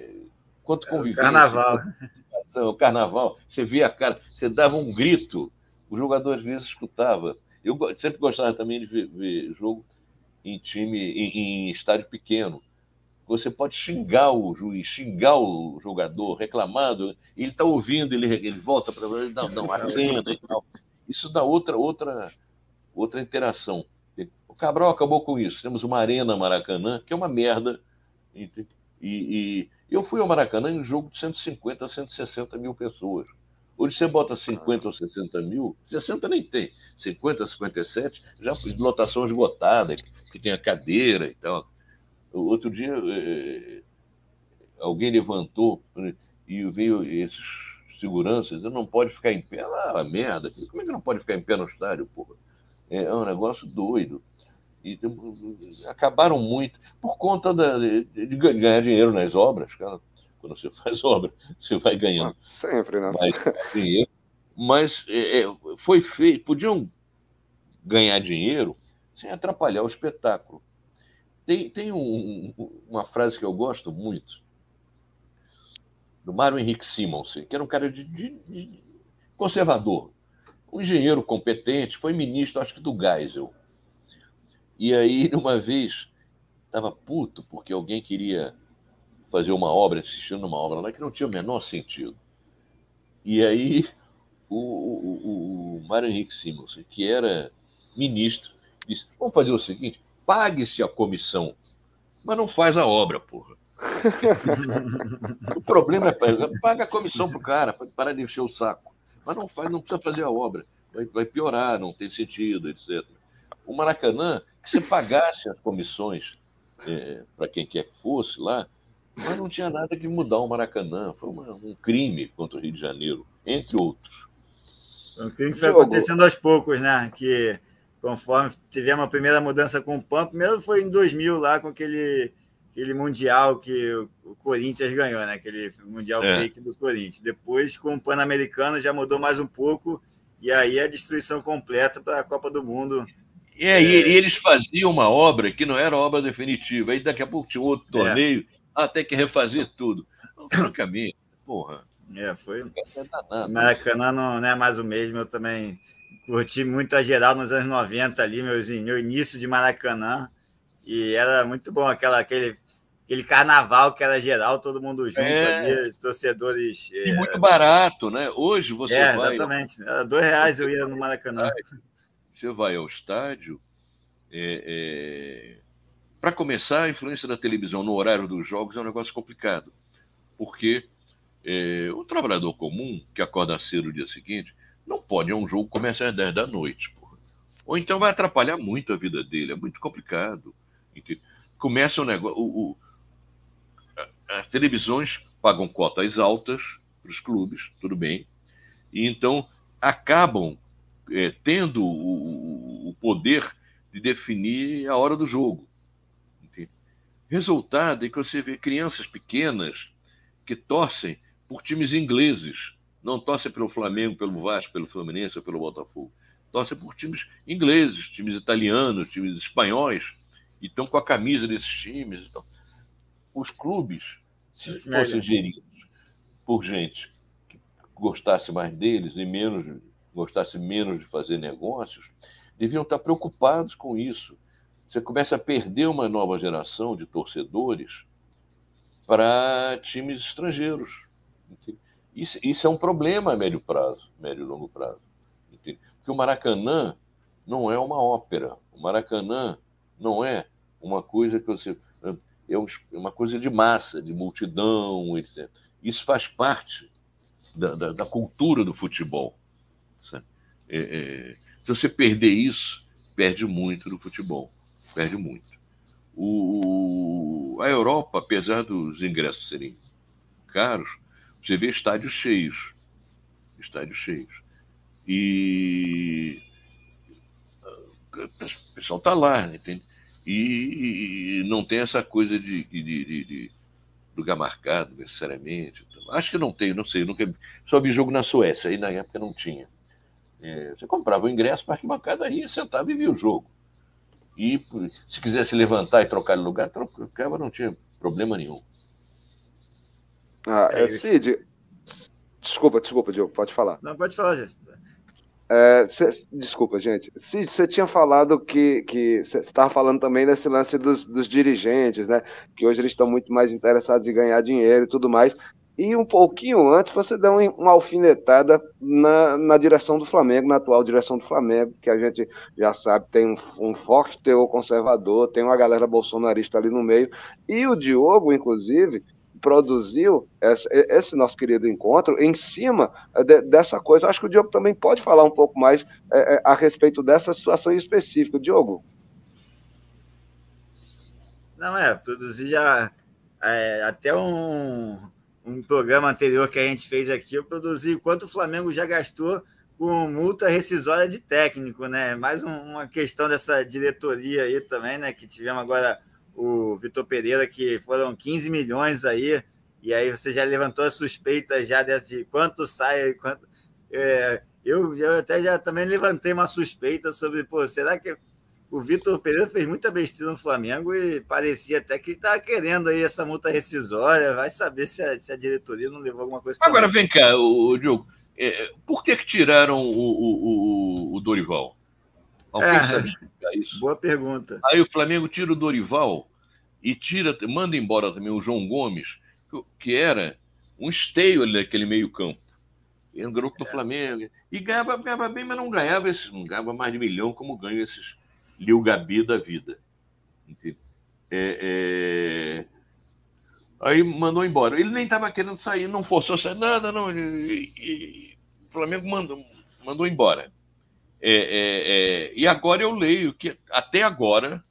é... quanto convivência... carnaval. O carnaval, você via a cara, você dava um grito, o jogador às vezes escutava. Eu sempre gostava também de ver, ver jogo em time, em, em estádio pequeno. Você pode xingar o juiz, xingar o jogador, reclamando, ele está ouvindo, ele, ele volta para ele dá uma acena e tal. Isso dá outra, outra, outra interação. O Cabral acabou com isso. Temos uma Arena Maracanã, que é uma merda. E, e, eu fui ao Maracanã em um jogo de 150 160 mil pessoas. Hoje você bota 50 ou 60 mil, 60 nem tem, 50, 57, já lotação esgotada, que tem a cadeira e tal. Outro dia, é, alguém levantou né, e veio esses seguranças, não pode ficar em pé. Ah, merda, como é que não pode ficar em pé no estádio, porra? É um negócio doido. E acabaram muito por conta da, de, de ganhar dinheiro nas obras, cara. Quando você faz obra, você vai ganhando. Ah, sempre, né? Mais dinheiro. Mas é, é, foi feito, podiam ganhar dinheiro sem atrapalhar o espetáculo. Tem, tem um, uma frase que eu gosto muito, do Mário Henrique Simonsen, que era um cara de, de, de conservador, um engenheiro competente, foi ministro, acho que do Geisel. E aí, uma vez, estava puto porque alguém queria fazer uma obra, assistindo uma obra lá que não tinha o menor sentido. E aí, o, o, o Mário Henrique Simonsen, que era ministro, disse: vamos fazer o seguinte, pague-se a comissão, mas não faz a obra, porra. o problema é paga a comissão pro cara, para de encher o saco mas não faz, não precisa fazer a obra. Vai, vai piorar, não tem sentido, etc. O Maracanã, que se pagasse as comissões é, para quem quer que fosse lá, mas não tinha nada que mudar o Maracanã. Foi uma, um crime contra o Rio de Janeiro, entre outros. Um crime que foi acontecendo aos poucos, né? Que conforme tivemos a primeira mudança com o PAN, primeiro foi em 2000 lá com aquele aquele mundial que o Corinthians ganhou, né? Aquele mundial é. fake do Corinthians. Depois, com o Pan-Americano, já mudou mais um pouco, e aí a destruição completa para a Copa do Mundo. É, é... E, eles faziam uma obra que não era obra definitiva. Aí daqui a pouco tinha outro é. torneio, é. ah, tem que refazer tudo. Francamente, porra. É, foi. É Maracanã não, não é mais o mesmo. Eu também curti muito a geral nos anos 90 ali, meus, meu início de Maracanã. E era muito bom aquela, aquele aquele carnaval que era geral, todo mundo junto é. ali, os torcedores. E é... muito barato, né? Hoje você é, vai. Exatamente. Era dois reais eu ia no Maracanã. Você vai ao estádio. É, é... Para começar, a influência da televisão no horário dos jogos é um negócio complicado. Porque é, o trabalhador comum, que acorda cedo no dia seguinte, não pode, um jogo que começa às 10 da noite. Porra. Ou então vai atrapalhar muito a vida dele, é muito complicado. Começa o negócio. O, o, as televisões pagam cotas altas para os clubes, tudo bem, e então acabam é, tendo o, o, poder de definir a hora do jogo. Entende? Resultado é que você vê crianças pequenas que torcem por times ingleses, não torcem pelo Flamengo, pelo Vasco, pelo Fluminense ou pelo Botafogo, torcem por times ingleses, times italianos, times espanhóis, e estão com a camisa desses times. Então, os clubes, se fossem geridos por gente que gostasse mais deles e menos gostasse menos de fazer negócios, deviam estar preocupados com isso. Você começa a perder uma nova geração de torcedores para times estrangeiros. Isso, isso, é um problema a médio prazo, médio e longo prazo. Porque o Maracanã não é uma ópera. O Maracanã não é uma coisa que você é uma coisa de massa, de multidão, etc. Isso faz parte da, da, da cultura do futebol. É, é, se você perder isso, perde muito do futebol. perde muito. O, a Europa, apesar dos ingressos serem caros, você vê estádios cheios. Estádios cheios. E o pessoal está lá, entende? E, e, não tem essa coisa de, de, de, de lugar marcado necessariamente. Acho que não tem, não sei. Nunca, só vi jogo na Suécia, aí na época não tinha. É, você comprava o ingresso para arquibancada, ia, sentava e via o jogo. E se quisesse levantar e trocar de lugar, trocava, não tinha problema nenhum. Ah, é, Cid, desculpa, desculpa, Diogo, pode falar. Não, pode falar, gente. É, cê, desculpa, gente. Você tinha falado que. que você estava falando também desse lance dos, dos dirigentes, né? Que hoje eles estão muito mais interessados em ganhar dinheiro e tudo mais. E um pouquinho antes você deu uma alfinetada na, na direção do Flamengo, na atual direção do Flamengo, que a gente já sabe tem um, um, forte teor conservador, tem uma galera bolsonarista ali no meio. E o Diogo, inclusive, produziu esse, esse nosso querido encontro em cima de, dessa coisa. Acho que o Diogo também pode falar um pouco mais é, a respeito dessa situação específica. Diogo. Não, é, produzir já é, até um um programa anterior que a gente fez aqui, eu produzi quanto o Flamengo já gastou com multa rescisória de técnico, né? Mais um, uma questão dessa diretoria aí também, né? Que tivemos agora o Vitor Pereira, que foram 15 milhões aí, e aí você já levantou a suspeita já de quanto sai, quanto. É, eu, eu até já também levantei uma suspeita sobre, pô, será que o Vitor Pereira fez muita besteira no Flamengo e parecia até que estava querendo aí essa multa rescisória. Vai saber se a, se a diretoria não levou alguma coisa. Agora, também. vem cá, o, Diogo. É, por que, que tiraram o, o, o Dorival? Alguém é, sabe explicar isso? Boa pergunta. Aí o Flamengo tira o Dorival e tira, manda embora também o João Gomes, que era um esteio ali daquele meio-campo. Era um garoto do é. Flamengo. E ganhava, ganhava bem, mas não ganhava, esse, não ganhava mais de milhão como ganham esses Lil Gabi da vida. É, é... Aí mandou embora. Ele nem estava querendo sair, não forçou sair, nada, não. E, e, o Flamengo mandou, mandou embora. É, é, é, e agora eu leio que até agora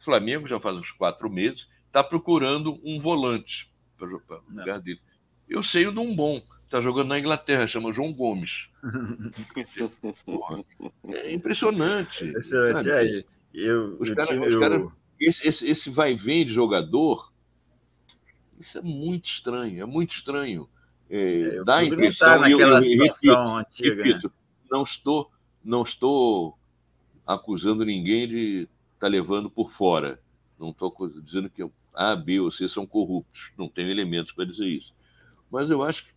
o Flamengo, já faz uns quatro meses, está procurando um volante para o lugar dele. Eu sei o de um bom, está jogando na Inglaterra, chama João Gomes. é impressionante. Impressionante, é. Eu, os cara, os cara, esse, esse, esse vai vem de jogador, isso é muito estranho, é muito estranho. É, é, dá a impressão. Naquela eu, eu, repito, antiga, repito né? não estou, não estou acusando ninguém de estar tá levando por fora. Não estou dizendo que A, B ou C são corruptos. Não tenho elementos para dizer isso. Mas eu acho que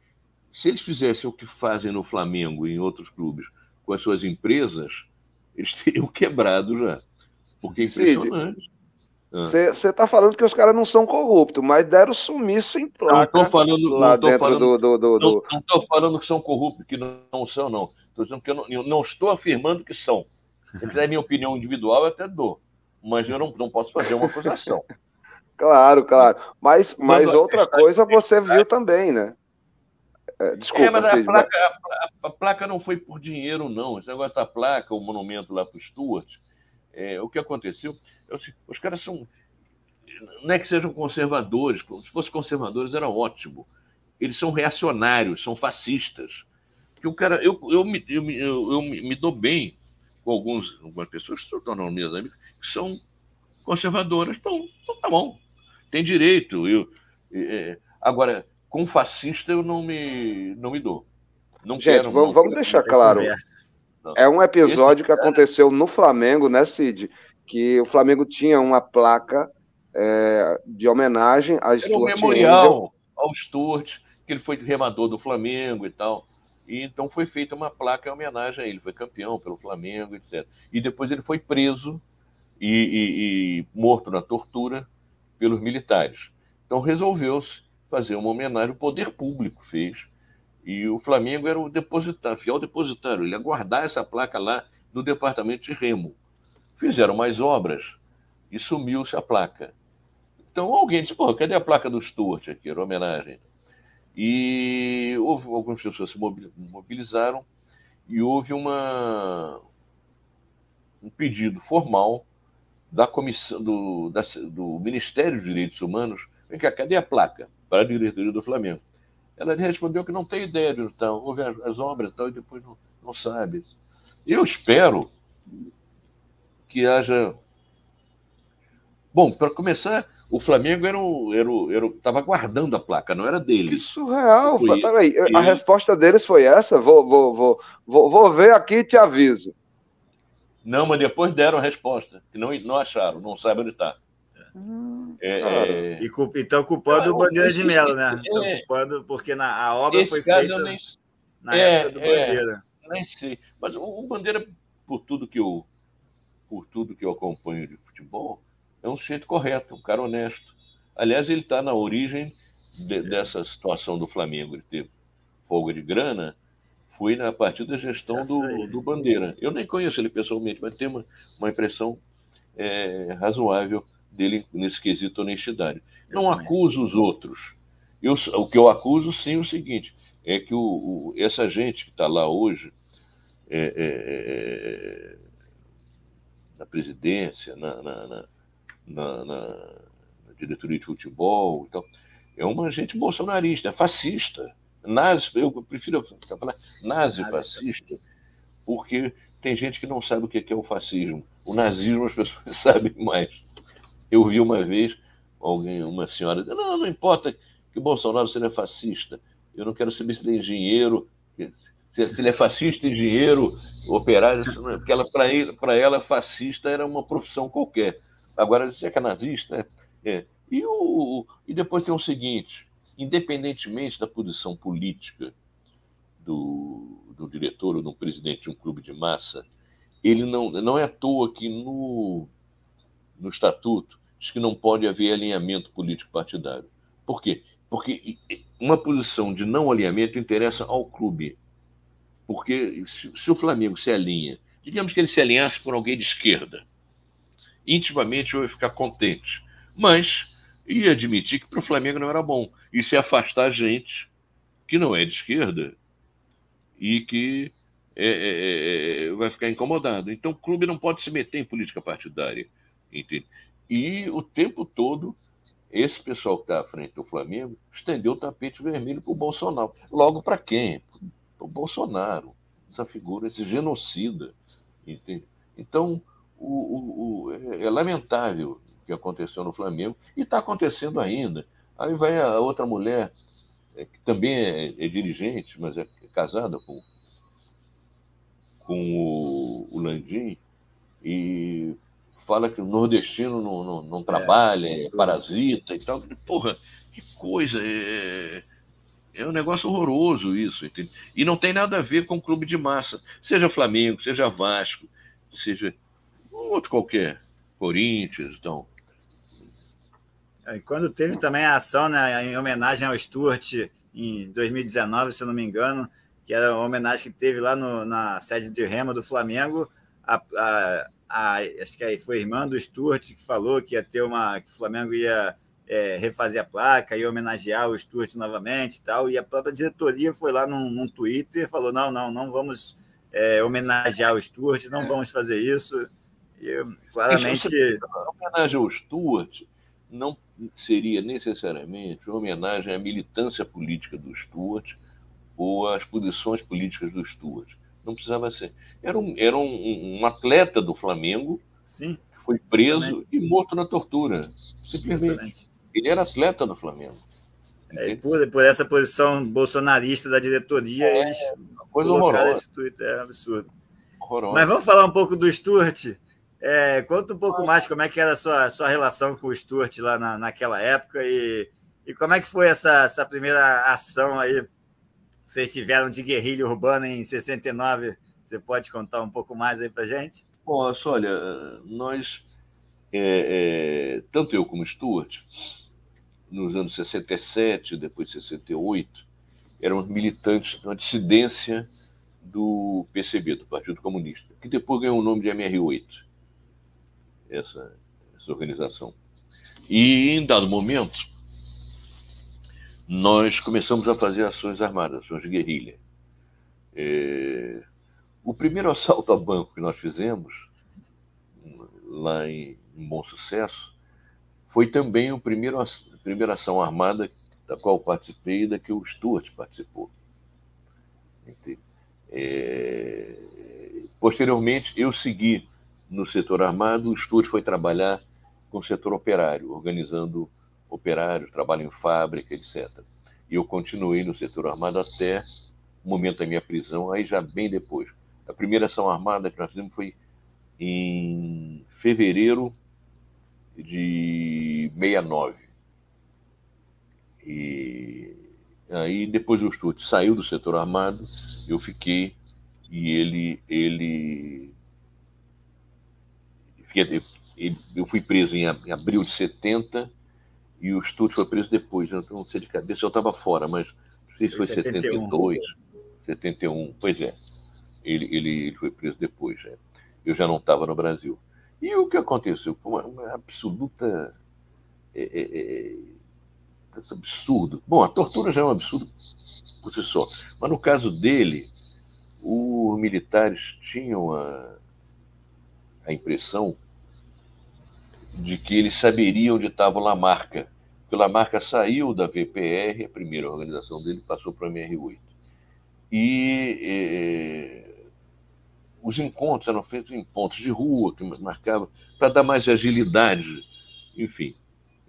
se eles fizessem o que fazem no Flamengo e em outros clubes com as suas empresas, eles teriam quebrado já. Porque é impressionante. Você está ah. falando que os caras não são corruptos, mas deram sumiço em placa. Não estou falando, lá não dentro falando, do, do, do, Não estou falando que são corruptos, que não, não são, não. Estou dizendo que eu não, eu não, estou afirmando que são. Se quiser minha opinião individual, eu até dou. Mas eu não, não posso fazer uma acusação. Claro, claro. Mas, mas outra coisa você viu também, né? É, desculpa, é, mas a placa, a, a, placa não foi por dinheiro, não. Esse negócio da placa, o monumento lá para o Stuart, é, o que aconteceu, os caras são. Não é que sejam conservadores, se fossem conservadores era ótimo. Eles são reacionários, são fascistas. Que o cara, eu, eu, me, eu, eu, eu me dou bem com alguns, algumas pessoas que se tornam minhas amigas, que são conservadoras. Então, então tá bom, tem direito. Eu, é, agora, com fascista eu não me, não me dou. Não Gente, quero, vamos, não vamos deixar claro. Conversa. É um episódio que aconteceu no Flamengo, né, Cid? Que o Flamengo tinha uma placa é, de homenagem a Stuart. Era um memorial Angel. ao Stuart, que ele foi remador do Flamengo e tal. E então foi feita uma placa em homenagem a ele. Foi campeão pelo Flamengo, etc. E depois ele foi preso e, e, e morto na tortura pelos militares. Então resolveu-se fazer uma homenagem, o poder público fez e o Flamengo era o depositário, fiel depositário. Ele ia guardar essa placa lá no departamento de Remo. Fizeram mais obras e sumiu-se a placa. Então alguém disse, pô, cadê a placa do Stuart aqui? Era homenagem. E houve, algumas pessoas se mobilizaram e houve uma, um pedido formal da comissão do, da, do Ministério dos Direitos Humanos, vem cá, cadê a placa para a diretoria do Flamengo? Ela respondeu que não tem ideia de então, houve as, as obras tal, e depois não, não sabe. Eu espero que haja. Bom, para começar, o Flamengo era o, era o, era estava guardando a placa, não era dele. Que surreal! Foi, Peraí, a resposta deles foi essa? Vou, vou, vou, vou, vou ver aqui e te aviso. Não, mas depois deram a resposta, que não, não acharam, não sabem onde está. Hum, é, é... E então culpando ah, o Bandeira de Melo, né? Então, é, culpando porque na, a obra foi feita nem... na é, época do é, Bandeira. nem sei. Mas o, o Bandeira, por tudo que eu por tudo que eu acompanho de futebol, é um sujeito correto, um cara honesto. Aliás, ele está na origem de, dessa situação do Flamengo, de ter folga de grana, foi na partir da gestão do, do, Bandeira. Eu nem conheço ele pessoalmente, mas tenho uma, uma impressão é, razoável dele nesse quesito honestidade. Não acuso os outros. Eu, o que eu acuso, sim, é o seguinte: é que o, o essa gente que está lá hoje, é, é, é na presidência, na, na, na, na, na diretoria de futebol e tal, é uma gente bolsonarista, fascista, nazi, eu prefiro falar nazi, nazi fascista, porque tem gente que não sabe o que é o fascismo. O nazismo as pessoas sabem mais. Eu vi uma vez alguém, uma senhora, não, não importa que Bolsonaro seja fascista, eu não quero saber se ele é engenheiro, se ele é fascista, engenheiro, operário, porque ela, para ela, fascista era uma profissão qualquer. Agora, é que é nazista, é. é. E, o, e depois tem o seguinte: independentemente da posição política do, do diretor ou do presidente de um clube de massa, ele não, não é à toa que no, no estatuto diz que não pode haver alinhamento político partidário. Por quê? Porque uma posição de não alinhamento interessa ao clube. Porque se, se, o Flamengo se alinha, digamos que ele se alinhasse por alguém de esquerda, intimamente eu ia ficar contente. Mas ia admitir que para o Flamengo não era bom. E se afastar gente que não é de esquerda e que é, é, é, é, vai ficar incomodado. Então o clube não pode se meter em política partidária. Entende? E o tempo todo, esse pessoal que está à frente do Flamengo estendeu o tapete vermelho para o Bolsonaro. Logo para quem? o Bolsonaro, essa figura, esse genocida. Entende? Então, o, o, o, é, é lamentável o que aconteceu no Flamengo e está acontecendo ainda. Aí vai a outra mulher, é, que também é, é, dirigente, mas é casada com, com o, o Landim, e fala que o nordestino não, não, não trabalha, é, é parasita e tal. Porra, que coisa! É, é um negócio horroroso isso, entende? E não tem nada a ver com clube de massa, seja Flamengo, seja Vasco, seja outro qualquer, Corinthians, então. É, e quando teve também a ação né, em homenagem ao Stuart em 2019, se eu não me engano, que era uma homenagem que teve lá no, na sede de Rema do Flamengo, a, a, a, acho que foi a irmã do Stuart que falou que ia ter uma. que o Flamengo ia é, refazer a placa e homenagear o Stuart novamente e tal. E a própria diretoria foi lá num, num Twitter e falou: não, não, não vamos é, homenagear o Stuart, não vamos fazer isso. Claramente. A homenagem ao Stuart não seria necessariamente uma homenagem à militância política do Stuart ou às posições políticas do Stuart. Não precisava ser. Era um, era um, um atleta do Flamengo. Sim. Foi preso e morto na tortura. Simplesmente. Exatamente. Ele era atleta do Flamengo. É, por, por, essa posição bolsonarista da diretoria, é, eles coisa colocaram esse tweet, é absurdo. Horrorosa. Mas vamos falar um pouco do Stuart. É, conta um pouco mais como é que era a sua, sua relação com o Stuart lá na, naquela época e, e como é que foi essa, essa primeira ação aí que vocês tiveram de guerrilha urbana em 69. Você pode contar um pouco mais aí para gente? Olha, nós, é, é, tanto eu como Stuart, nos anos 67, depois de 68, éramos militantes de uma dissidência do PCB, do Partido Comunista, que depois ganhou o nome de MR8, essa, essa organização. E, em dado momento, nós começamos a fazer ações armadas, ações de guerrilha. É... O primeiro assalto a banco que nós fizemos, lá em um bom sucesso, foi também o primeiro, a primeira ação armada da qual participei e da que o Stuart participou. É... Posteriormente, eu segui no setor armado, o Stuart foi trabalhar com o setor operário, organizando operários, trabalho em fábrica, etc. E eu continuei no setor armado até o momento da minha prisão, aí já bem depois. A primeira ação armada que nós fizemos foi em fevereiro de 69. E aí depois o Stuart saiu do setor armado, eu fiquei e ele ele eu fui preso em abril de 70 e o Stuart foi preso depois. Eu não sei de cabeça, eu estava fora, mas não sei se foi 71. 72, 71. Pois é, ele, ele, ele foi preso depois. Né? Eu já não estava no Brasil. E o que aconteceu? Uma, uma absoluta. É, é, é, absurdo. Bom, a tortura já é um absurdo por si só. Mas no caso dele, os militares tinham a, a impressão de que eles saberiam onde estava o Lamarca. Porque o Lamarca saiu da VPR, a primeira organização dele, passou para a MR8. E os encontros eram feitos em pontos de rua, que marcavam, para dar mais agilidade. Enfim,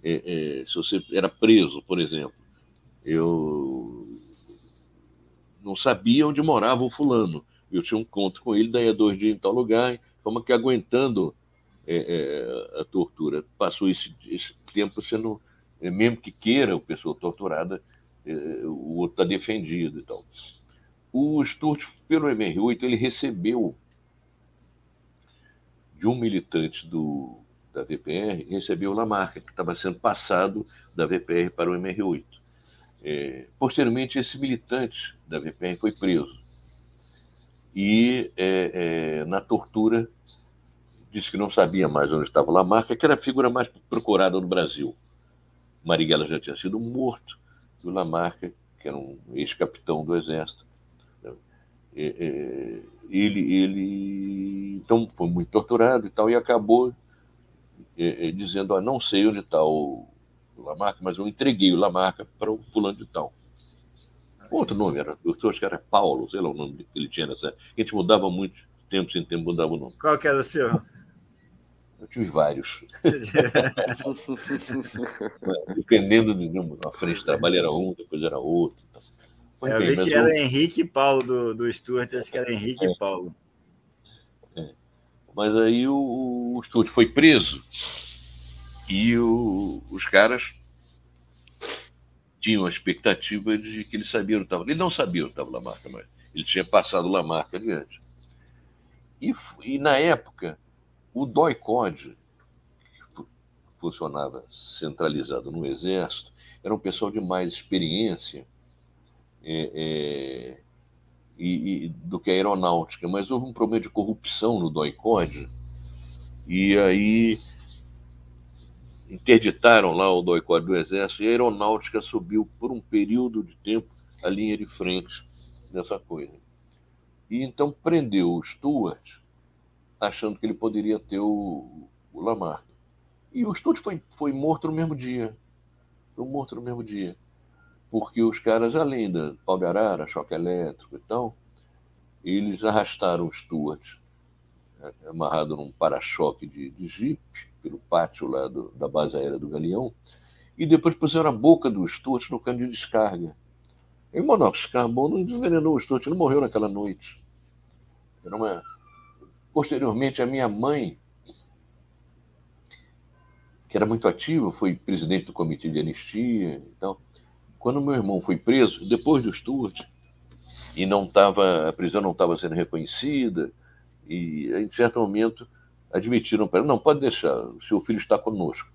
é, é, se você era preso, por exemplo, eu não sabia onde morava o fulano. Eu tinha um encontro com ele, daí a dois dias em tal lugar, fomos que aguentando é, é, a tortura. Passou esse, esse tempo sendo, é, mesmo que queira a pessoa torturada, é, o outro está defendido e tal. O Sturt, pelo MR8, ele recebeu de um militante do, da VPR, recebeu Lamarca, que estava sendo passado da VPR para o MR8. É, posteriormente, esse militante da VPR foi preso. E, é, é, na tortura, disse que não sabia mais onde estava Lamarca, que era a figura mais procurada no Brasil. Marighella já tinha sido morto, e o Lamarca, que era um ex-capitão do Exército, né, ele, ele então foi muito torturado e tal, e acabou dizendo, ah, não sei onde está o, o Lamarca, mas eu entreguei o Lamarca para o fulano de tal. Outro nome, era, eu acho que era Paulo, sei lá o nome que ele tinha nessa. A gente mudava muito, tempo sem tempo mudava o nome. Qual que era o seu? Eu tive vários. Dependendo de uma frente de trabalho era um, depois era outro. Então. eu vi que era Henrique e Paulo do, do Stuart, acho que era Henrique é. e Paulo. É. Mas aí o, o Stuart foi preso e o, os caras tinham a expectativa de que ele sabia onde estava. Ele não sabia onde estava Lamarca, mas ele tinha passado Lamarca adiante. E, e na época, o DOI-CODE, que funcionava centralizado no Exército, era um pessoal de mais experiência é, é, e, e, do que a aeronáutica, mas houve um problema de corrupção no DOI-CODE, e aí interditaram lá o DOI-CODE do Exército, e a aeronáutica subiu por um período de tempo a linha de frente dessa coisa. E então prendeu o Stuart achando que ele poderia ter o, o. E o Stutt foi, foi morto no mesmo dia. Foi morto no mesmo dia. Porque os caras, além da pau de arara, choque elétrico e tal, eles arrastaram o Stuart é, amarrado num para-choque de, de jipe, pelo pátio lá do, da base aérea do Galeão, e depois puseram a boca do Stuart no cano de descarga. E o monóxido de carbono envenenou o Stuart, ele morreu naquela noite. Era uma, Posteriormente, a minha mãe, que era muito ativa, foi presidente do comitê de anistia. Então, quando meu irmão foi preso, depois do Stuart, e não estava, a prisão não estava sendo reconhecida, e em certo momento admitiram para ela, não, pode deixar, o seu filho está conosco.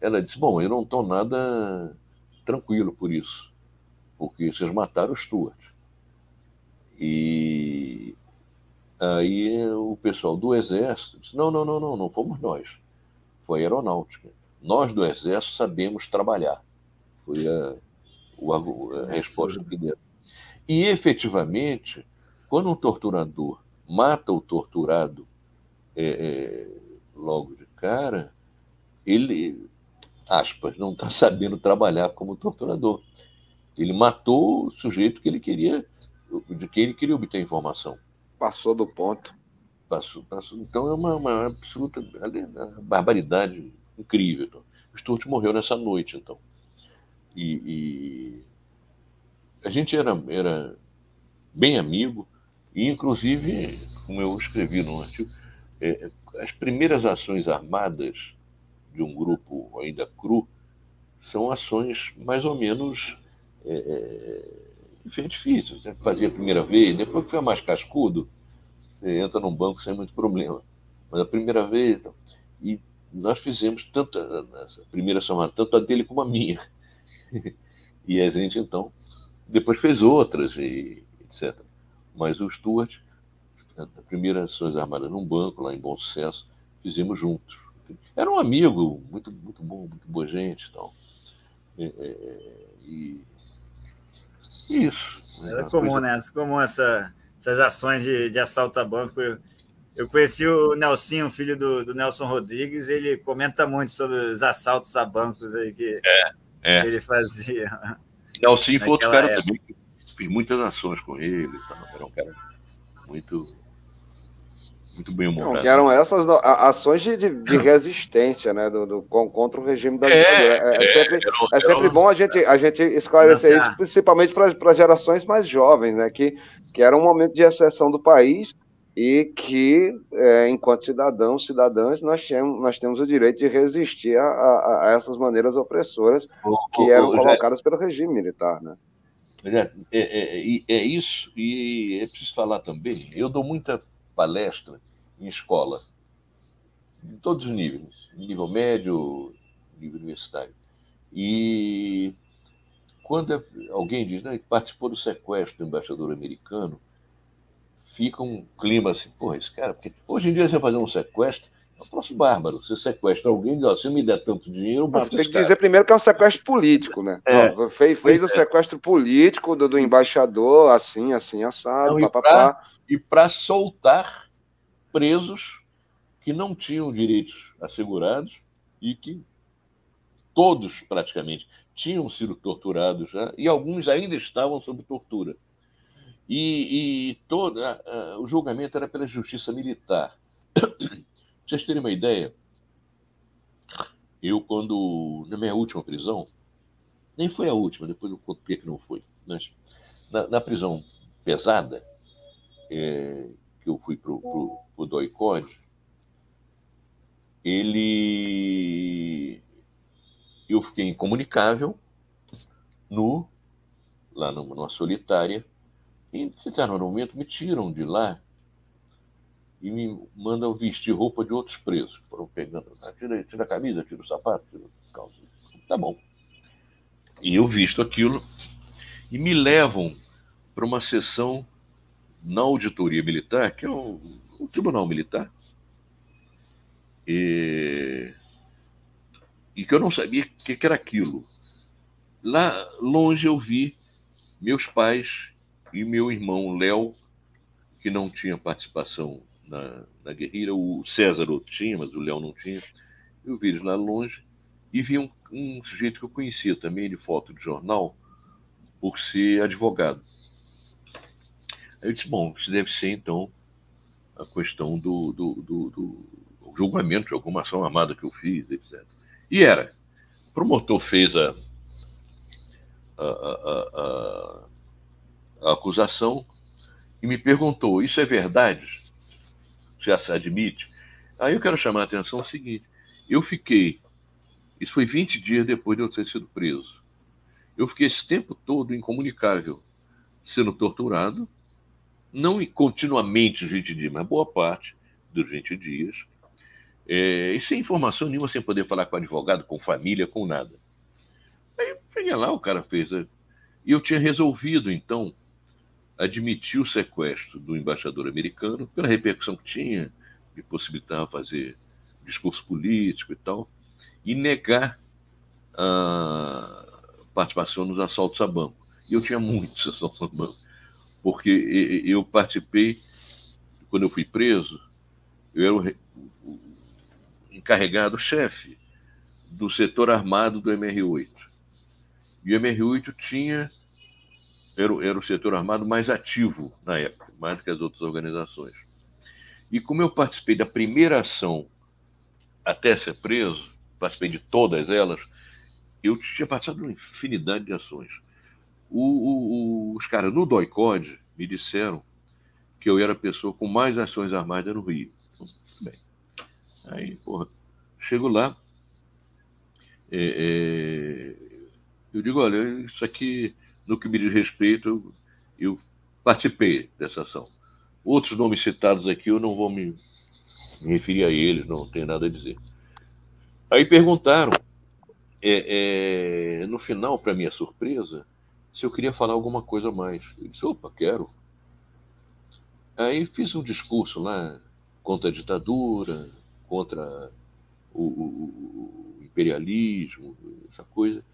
Ela disse, bom, eu não estou nada tranquilo por isso, porque vocês mataram o Stuart. E Aí o pessoal do Exército disse: não, não, não, não, não fomos nós. Foi a aeronáutica. Nós do Exército sabemos trabalhar. Foi a, a, a resposta que deram. E efetivamente, quando um torturador mata o torturado é, é, logo cara, ele, aspas, não está sabendo trabalhar como torturador. Ele matou o sujeito que ele queria, de quem ele queria obter informação. Passou do ponto. Passou, passou. Então é uma, uma absoluta barbaridade incrível. Então. O Stuart morreu nessa noite, então. E, e, a gente era, era bem amigo, e inclusive, como eu escrevi no artigo, é, as primeiras ações armadas de um grupo ainda cru são ações mais ou menos é, é, difíceis. Você fazia a primeira vez, depois que foi mais cascudo, você entra num banco sem muito problema. Mas a primeira vez. E nós fizemos tanto a primeira ação, tanto a dele como a minha. e a gente, então, depois fez outras, e etc. Mas o Stuart, a primeira ações armadas num banco, lá em Bom Sucesso, fizemos juntos. Era um amigo, muito, muito bom, muito boa gente então. e tal. e, isso. Era comum, coisa... né? Comum essa, essas ações de, de assalto a banco. Eu, eu conheci o Nelson, filho do, do, Nelson Rodrigues, ele comenta muito sobre os assaltos a bancos aí que, é, é. ele fazia. Nelson foi outro cara época. também, fiz muitas ações com ele, era um cara muito muito bem humorado. eram essas ações de, de, de resistência, né, do, do, contra o regime da ditadura. É, é, é, sempre, é sempre bom a gente, a gente esclarecer isso, principalmente para as gerações mais jovens, né, que, que era um momento de exceção do país e que, é, enquanto cidadãos, cidadãs, nós temos, nós temos o direito de resistir a, a, a essas maneiras opressoras que eram colocadas pelo regime militar, né? É, é, é, é, isso, e é preciso falar também. Eu dou muita palestra em escola, em todos os níveis, nível médio, nível universitário. E quando alguém diz né, que participou do sequestro do embaixador americano, fica um clima assim, pô, esse cara, porque hoje em dia você fazer um sequestro, é um troço bárbaro. Você sequestra alguém, diz, se me der tanto dinheiro, eu Não, Tem que cara. dizer primeiro que é um sequestro político, né? É. Ó, fez fez o é. sequestro político do, do embaixador, assim, assim, assado, Não, papapá. E para soltar presos que não tinham direitos assegurados e que todos, praticamente, tinham sido torturados já, e alguns ainda estavam sob tortura. E, e todo, o julgamento era pela justiça militar. Para vocês terem uma ideia, eu, quando, na minha última prisão, nem foi a última, depois eu conto que não foi, mas na, na prisão pesada, é, que eu fui para o DOICOD, ele. Eu fiquei incomunicável, nu, lá numa solitária, e, no momento, me tiram de lá e me mandam vestir roupa de outros presos. Foram pegando, ah, tira, tira a camisa, tira o sapato, tira a calça. Tá bom. E eu visto aquilo e me levam para uma sessão na auditoria militar, que é o tribunal militar, e, e, que eu não sabia o que, que era aquilo. Lá longe eu vi meus pais e meu irmão Léo, que não tinha participação na, na guerrilha, o César tinha, mas o Léo não tinha. Eu vi eles lá longe e vi um, um sujeito que eu conhecia também de foto de jornal, por ser advogado. Eu disse: bom, isso deve ser então a questão do, do, do, do julgamento de alguma ação armada que eu fiz, etc. E era. O promotor fez a, a, a, a acusação e me perguntou: Isso é verdade? Já se admite? Aí eu quero chamar a atenção o seguinte: eu fiquei, isso foi 20 dias depois de eu ter sido preso. Eu fiquei esse tempo todo incomunicável, sendo torturado, não continuamente 20 dias, mas boa parte dos 20 dias, é, e sem informação nenhuma, sem poder falar com advogado, com família, com nada. Aí cheguei lá, o cara fez. E eu tinha resolvido, então, admitiu o sequestro do embaixador americano pela repercussão que tinha, que possibilitava fazer discurso político e tal, e negar a participação nos assaltos a banco. E eu tinha muitos assaltos a banco, porque eu participei, quando eu fui preso, eu era o encarregado, chefe do setor armado do MR8. E o MR8 tinha era, era o setor armado mais ativo na época, mais do que as outras organizações. E como eu participei da primeira ação até ser preso, participei de todas elas, eu tinha passado uma infinidade de ações. O, o, os caras no DOICOD me disseram que eu era a pessoa com mais ações armadas no Rio. Bem, aí, porra, chego lá, é, é, eu digo, olha, isso aqui, no que me diz respeito, eu, eu participei dessa ação. Outros nomes citados aqui, eu não vou me, me referir a eles, não tenho nada a dizer. Aí perguntaram, é, é, no final, para minha surpresa, se eu queria falar alguma coisa a mais. Eu disse, opa, quero. Aí fiz um discurso lá contra a ditadura, contra o, o, o imperialismo, essa coisa.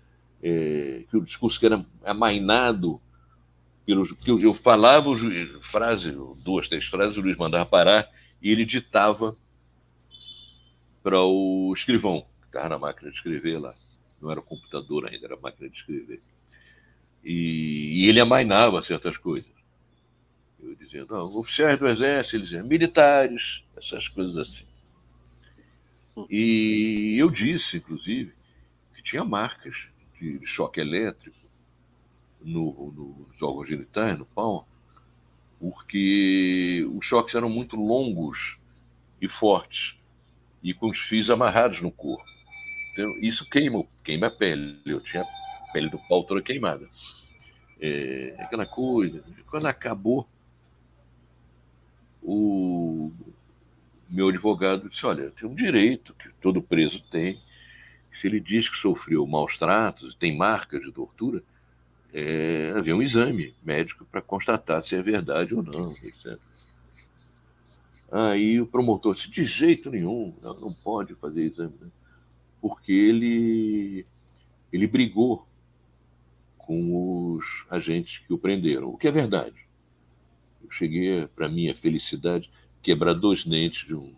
É, que o discurso que era amainado pelos, que eu, eu falava frase, duas, três frases, o Luiz mandava parar e ele ditava para o escrivão, que estava na máquina de escrever lá. Não era computador ainda, era máquina de escrever. E, e ele amainava certas coisas. Eu dizia, não, oficiais do exército, ele dizia, militares, essas coisas assim. E eu disse, inclusive, que tinha marcas de choque elétrico, no, no, nos órgãos genitais, no pau, porque os choques eram muito longos e fortes e com os fios amarrados no corpo. Então, isso queima, queima a pele. Eu tinha pele do pau toda queimada. É, aquela coisa. Quando acabou, o meu advogado disse: Olha, tem um direito que todo preso tem. Se ele diz que sofreu maus tratos, tem marcas de tortura, é, havia um exame médico para constatar se é verdade ou não, etc. Aí o promotor disse, de jeito nenhum, não, pode fazer exame, né? porque ele, ele brigou com os agentes que o prenderam, o que é verdade. Eu cheguei, para minha felicidade, quebrar dois dentes de um,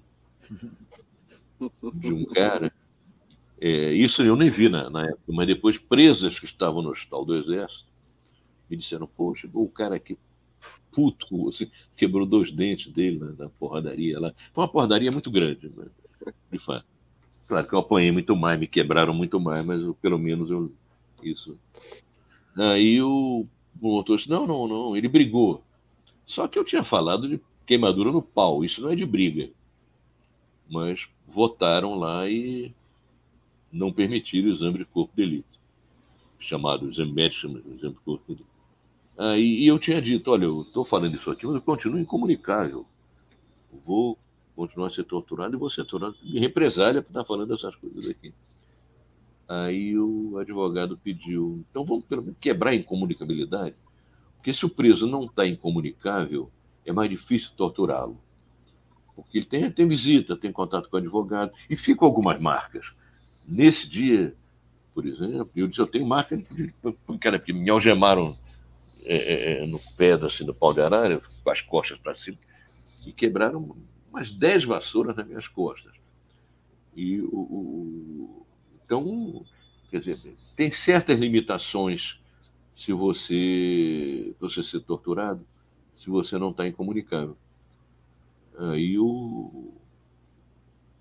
de um cara é, isso eu nem vi na, na, época, mas depois presas que estavam no hospital do Exército me disseram: Poxa, o cara aqui puto, assim, quebrou dois dentes dele na, na, porradaria lá. Foi uma porradaria muito grande, né, de fato. Claro que eu apanhei muito mais, me quebraram muito mais, mas eu, pelo menos eu, isso. Aí o motor disse: Não, não, não, ele brigou. Só que eu tinha falado de queimadura no pau, isso não é de briga. Mas votaram lá e não permitir o exame de corpo de delito, chamado exame médico, exame de corpo de delito. Aí, e eu tinha dito, olha, eu estou falando isso aqui, mas eu continuo incomunicável. Eu vou continuar a ser torturado e vou ser torturado de represália por estar falando essas coisas aqui. Aí o advogado pediu, então vamos pelo menos quebrar a incomunicabilidade, porque se o preso não está incomunicável, é mais difícil torturá-lo. Porque ele tem, tem visita, tem contato com o advogado, e ficam algumas marcas. Nesse dia, por exemplo, eu disse, eu tenho marca de, cara, porque me algemaram é, é, no pé, assim, do pau de arara, com as costas para cima, e quebraram umas dez vassouras nas minhas costas. E o, o, então, quer dizer, tem certas limitações se você, você ser torturado, se você não está incomunicável. Aí o,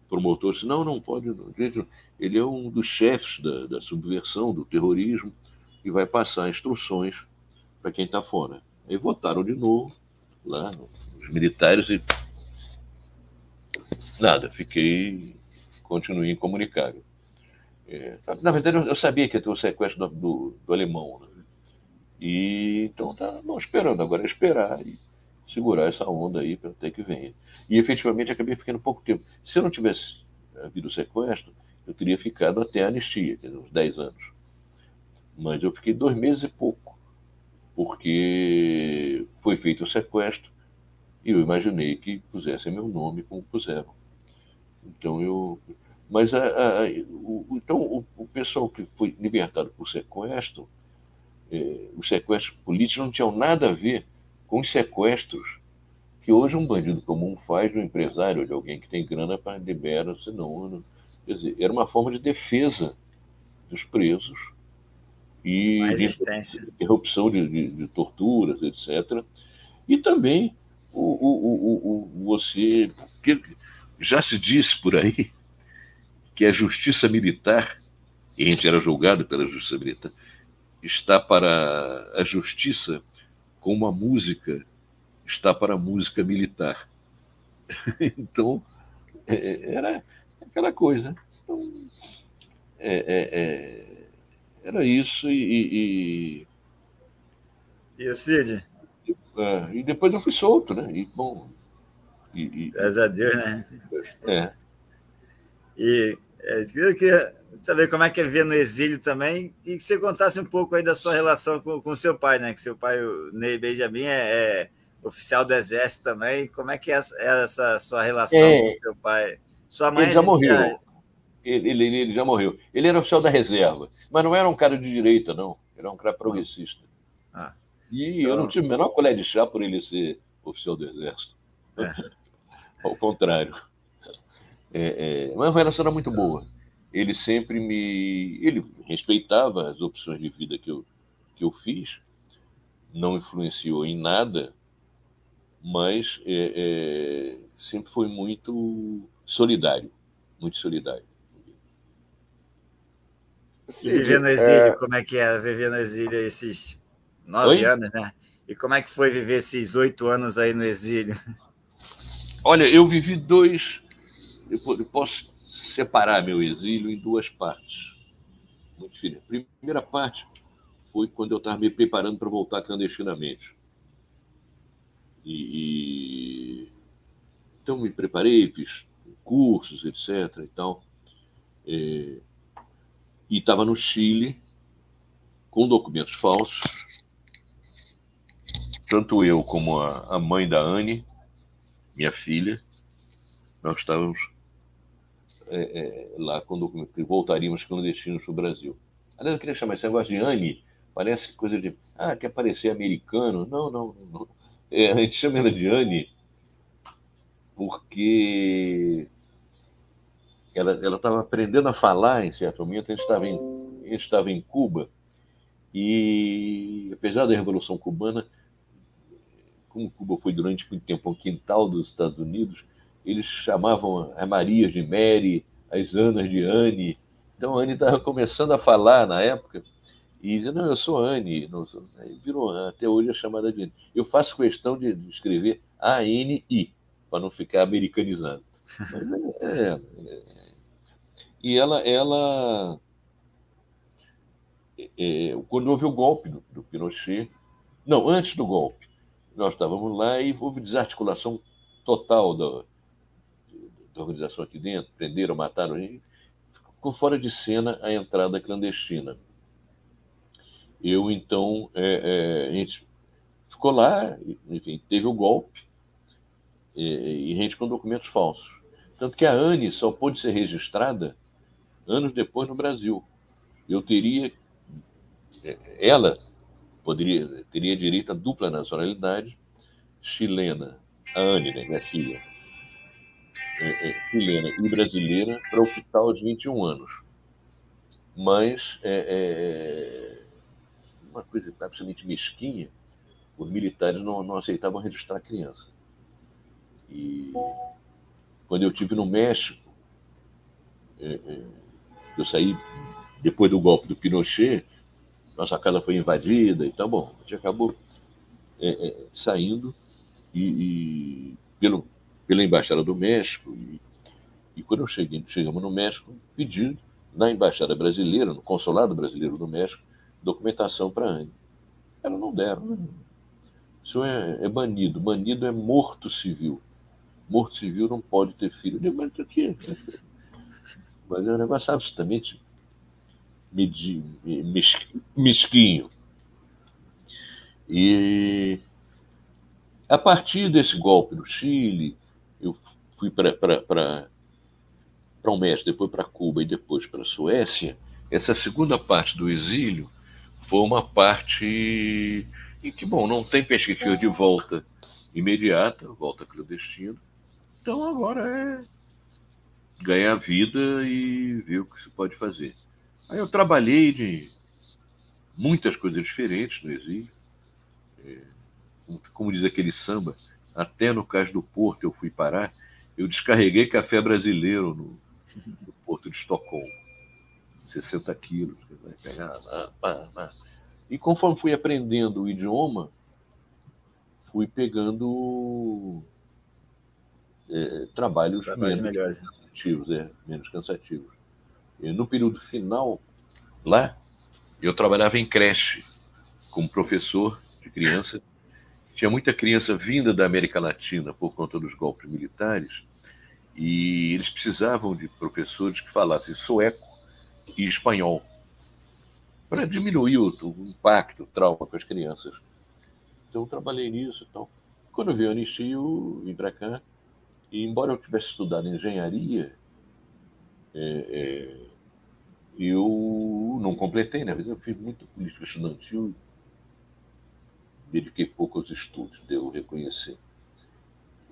promotor disse, não, não pode. Não. Ele é um dos chefes da, da subversão, do terrorismo, e vai passar instruções para quem está fora. Aí votaram de novo, lá, os militares, e nada, fiquei, continuei incomunicável. É, na verdade, eu sabia que ia ter o sequestro do, do, do alemão. Né? E então tá não esperando, agora é esperar e segurar essa onda aí até que venha. E efetivamente acabei ficando pouco tempo. Se eu não tivesse havido o sequestro, eu teria ficado até a anistia, uns 10 anos. Mas eu fiquei dois meses e pouco, porque foi feito o sequestro e eu imaginei que pusessem meu nome como puseram. Então eu. Mas a, a, o, então o, o, pessoal que foi libertado por sequestro, eh, os sequestros políticos não tinham nada a ver com os sequestros que hoje um bandido comum faz de um empresário, de alguém que tem grana para liberar, senão Quer dizer, era uma forma de defesa dos presos e de interrupção de, de, de, torturas, etc. E também o, o, o, o, você. Já se disse por aí que a justiça militar, e a gente era julgado pela justiça militar, está para a justiça como a música está para a música militar. então, é, é, era aquela coisa. Então, é, é, é, era isso e. E, o Cid? É, e depois eu fui solto, né? E, bom. E, e, Graças a Deus, né? É. E é, eu queria saber como é que é viver no exílio também e que você contasse um pouco aí da sua relação com, com seu pai, né? Que seu pai, o Ney Benjamin, é, é oficial do Exército também. Como é que é essa, é essa sua relação é, com seu pai? Sua mãe ele já morreu. Já... Ele, ele, ele, já morreu. Ele era oficial da reserva, mas não era um cara de direita, não. Era um cara progressista. Ah, e então... eu não tive a menor colher de chá por ele ser oficial do Exército. É. Ao contrário. É, é, mas a relação era muito boa. Ele sempre me. Ele respeitava as opções de vida que eu, que eu fiz, não influenciou em nada, mas é, é, sempre foi muito solidário muito solidário. E viver no exílio, é... como é que é viver no exílio esses nove Oi? anos, né? E como é que foi viver esses oito anos aí no exílio? Olha, eu vivi dois eu posso separar meu exílio em duas partes. Muito. A primeira parte foi quando eu estava me preparando para voltar clandestinamente. E, e, então me preparei, fiz cursos, etc. E tal. É, e estava no Chile com documentos falsos. Tanto eu como a, a mãe da Anne, minha filha, nós estávamos é, é, lá quando voltaríamos clandestinos para o Brasil. Aliás, eu queria chamar esse negócio de Anne, parece coisa de, ah, quer parecer americano. Não, não, não. É, a gente chama ela de Anne porque ela estava aprendendo a falar em certo momento, a gente estava em, a gente estava em Cuba, e apesar da Revolução Cubana, como Cuba foi durante muito tempo um quintal dos Estados Unidos, eles chamavam a Maria de Mary, as Anas de Anne. Então a Anne estava começando a falar na época e dizia, não, eu sou Anne. Não sou... Virou, até hoje é chamada de Anne. Eu faço questão de escrever A-N-I, para não ficar americanizando. Mas, é, é, é. E ela, ela é, quando houve o golpe do, do Pinochet, não, antes do golpe, nós estávamos lá e houve desarticulação total da, da organização aqui dentro, prenderam, mataram, ficou fora de cena a entrada clandestina. Eu, então, é, é, a gente ficou lá, enfim, teve o golpe, é, e a gente com documentos falsos. Tanto que a ANE só pôde ser registrada anos depois no Brasil. Eu teria, é, ela poderia, teria direito à dupla nacionalidade chilena, a Anne, né, minha filha, é, é, chilena e brasileira para optar aos 21 anos. Mas é, é, uma coisa absolutamente mesquinha, os militares não, não aceitavam registrar criança. E quando eu tive no México, é, é, eu saí depois do golpe do Pinochet, nossa casa foi invadida e tal, bom, a gente acabou é, saindo e, e pelo pela Embaixada do México. E, e quando eu cheguei, chegamos no México, pedi na Embaixada Brasileira, no Consulado Brasileiro do México, documentação para a Anne. Elas não deram. Né? Isso é, é, banido. Banido é morto civil. Morto civil não pode ter filho. Eu digo, mas o quê? Mas é um negócio absolutamente mesquinho. E a partir desse golpe no Chile, eu fui para o México, depois para Cuba e depois para a Suécia, essa segunda parte do exílio foi uma parte em que, bom, não tem perspectiva de volta imediata, volta clandestina. Então agora é ganhar vida e ver o que se pode fazer. Aí eu trabalhei de muitas coisas diferentes no exílio. É, como diz aquele samba, até no caso do Porto eu fui parar, eu descarreguei café brasileiro no, no Porto de Estocolmo. 60 quilos. Vai pegar, E conforme fui aprendendo o idioma, fui pegando é, trabalhos, trabalhos menos melhores. cansativos, é, menos cansativos. E no período final, lá, eu trabalhava em creche como professor de criança. Tinha muita criança vinda da América Latina por conta dos golpes militares e eles precisavam de professores que falassem sueco e espanhol para diminuir o, o, impacto, o trauma com as crianças. Então eu trabalhei nisso. Então, quando eu vi o anistia, eu vim para cá e embora eu tivesse estudado engenharia, é, é, eu não completei, na né? verdade, eu fiz muito política estudantil, dediquei pouco aos estudos, devo reconhecer.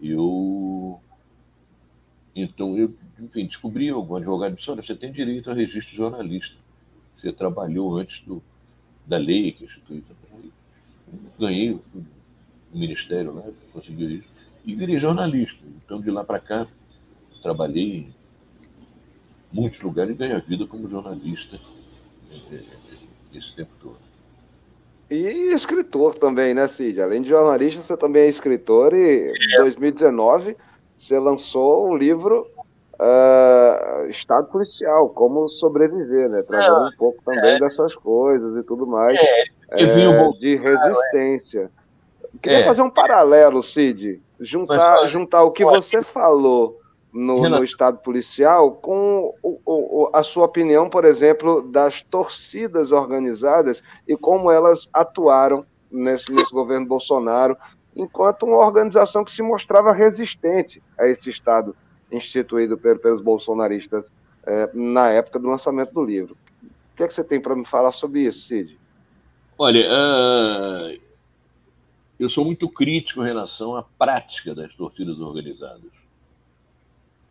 Eu então, eu, enfim, descobri algum advogado disse, olha, você tem direito a registro jornalista. Você trabalhou antes do, da lei que instituiu. Ganhei o ministério lá, consegui isso, e virei jornalista. Então, de lá para cá, trabalhei em muitos lugares e ganhei a vida como jornalista é, é, esse tempo todo. E escritor também, né, Cid? Além de jornalista, você também é escritor e em 2019 você lançou o livro uh, Estado Policial, como sobreviver, né? Trazendo um pouco também é. dessas coisas e tudo mais, é, é, de resistência. Queria é. fazer um paralelo, Cid, juntar, juntar o que você falou no, no, Estado policial com o, o, a sua opinião, por exemplo, das torcidas organizadas e como elas atuaram nesse, nesse governo Bolsonaro enquanto uma organização que se mostrava resistente a esse Estado instituído pelos bolsonaristas é, na época do lançamento do livro. O que, é que você tem para me falar sobre isso, Cid? Olha, uh, eu sou muito crítico em relação à prática das torcidas organizadas.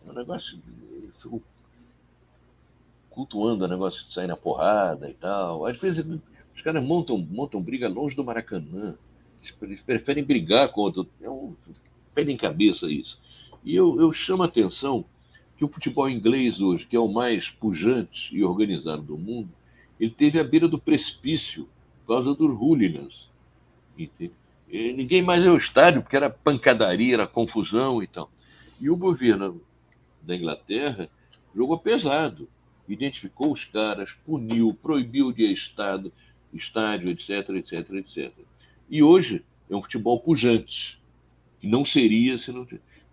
É um negócio. Cultuando o negócio de sair na porrada e tal. Às vezes os caras montam, montam briga longe do Maracanã. Eles preferem brigar contra. É um pé em cabeça isso. E eu, eu chamo a atenção que o futebol inglês hoje, que é o mais pujante e organizado do mundo, ele teve à beira do precipício por causa dos hooligans. E ninguém mais é o estádio, porque era pancadaria, era confusão e tal. E o governo da Inglaterra jogou pesado, identificou os caras, puniu, proibiu de estado, estádio, etc, etc, etc. E hoje é um futebol pujante, que não seria se não.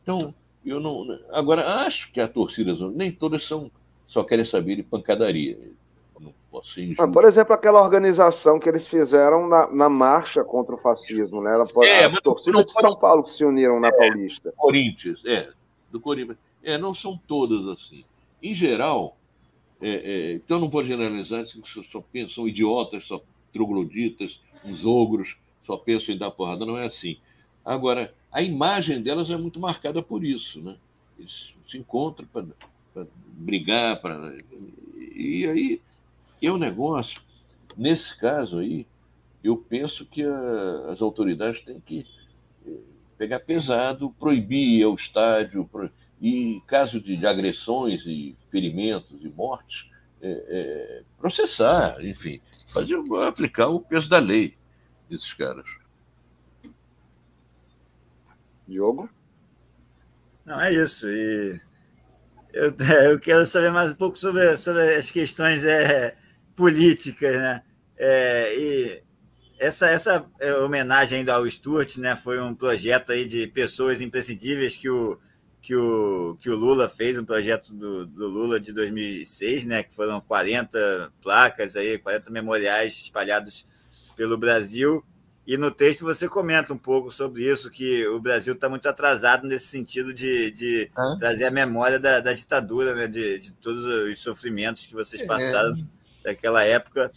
Então, eu não. Agora, acho que a torcida, nem todas são, só querem saber de pancadaria. Não posso ser injusto. Ah, por exemplo, aquela organização que eles fizeram na, na marcha contra o fascismo, né? Ela, é, as torcidas de São Paulo que se uniram na é, Paulista. Corinthians, é, do Corinthians. É, não são todas assim. Em geral, é, é, então não vou generalizar, só, só pensam idiotas, só trogloditas, uns ogros só pensam em dar porrada, não é assim. Agora, a imagem delas é muito marcada por isso, né? Eles se encontram para brigar, para e aí é um negócio. Nesse caso aí, eu penso que a, as autoridades têm que eh, pegar pesado, proibir ao estádio, pro, e caso de, de, agressões e ferimentos e mortes, é, é, processar, enfim, fazer, aplicar o peso da lei desses caras. Diogo? Não, é isso. E eu, eu quero saber mais um pouco sobre, sobre as questões é, políticas, né? É, e essa, essa é, homenagem ainda ao Stuart, né? Foi um projeto aí de pessoas imprescindíveis que o, que o, que o Lula fez, um projeto do, do Lula de 2006, né? Que foram 40 placas aí, 40 memoriais espalhados pelo Brasil. E no texto você comenta um pouco sobre isso, que o Brasil está muito atrasado nesse sentido de, de ah. trazer a memória da, da ditadura, né? de, de, todos os sofrimentos que vocês é. passaram é. daquela época.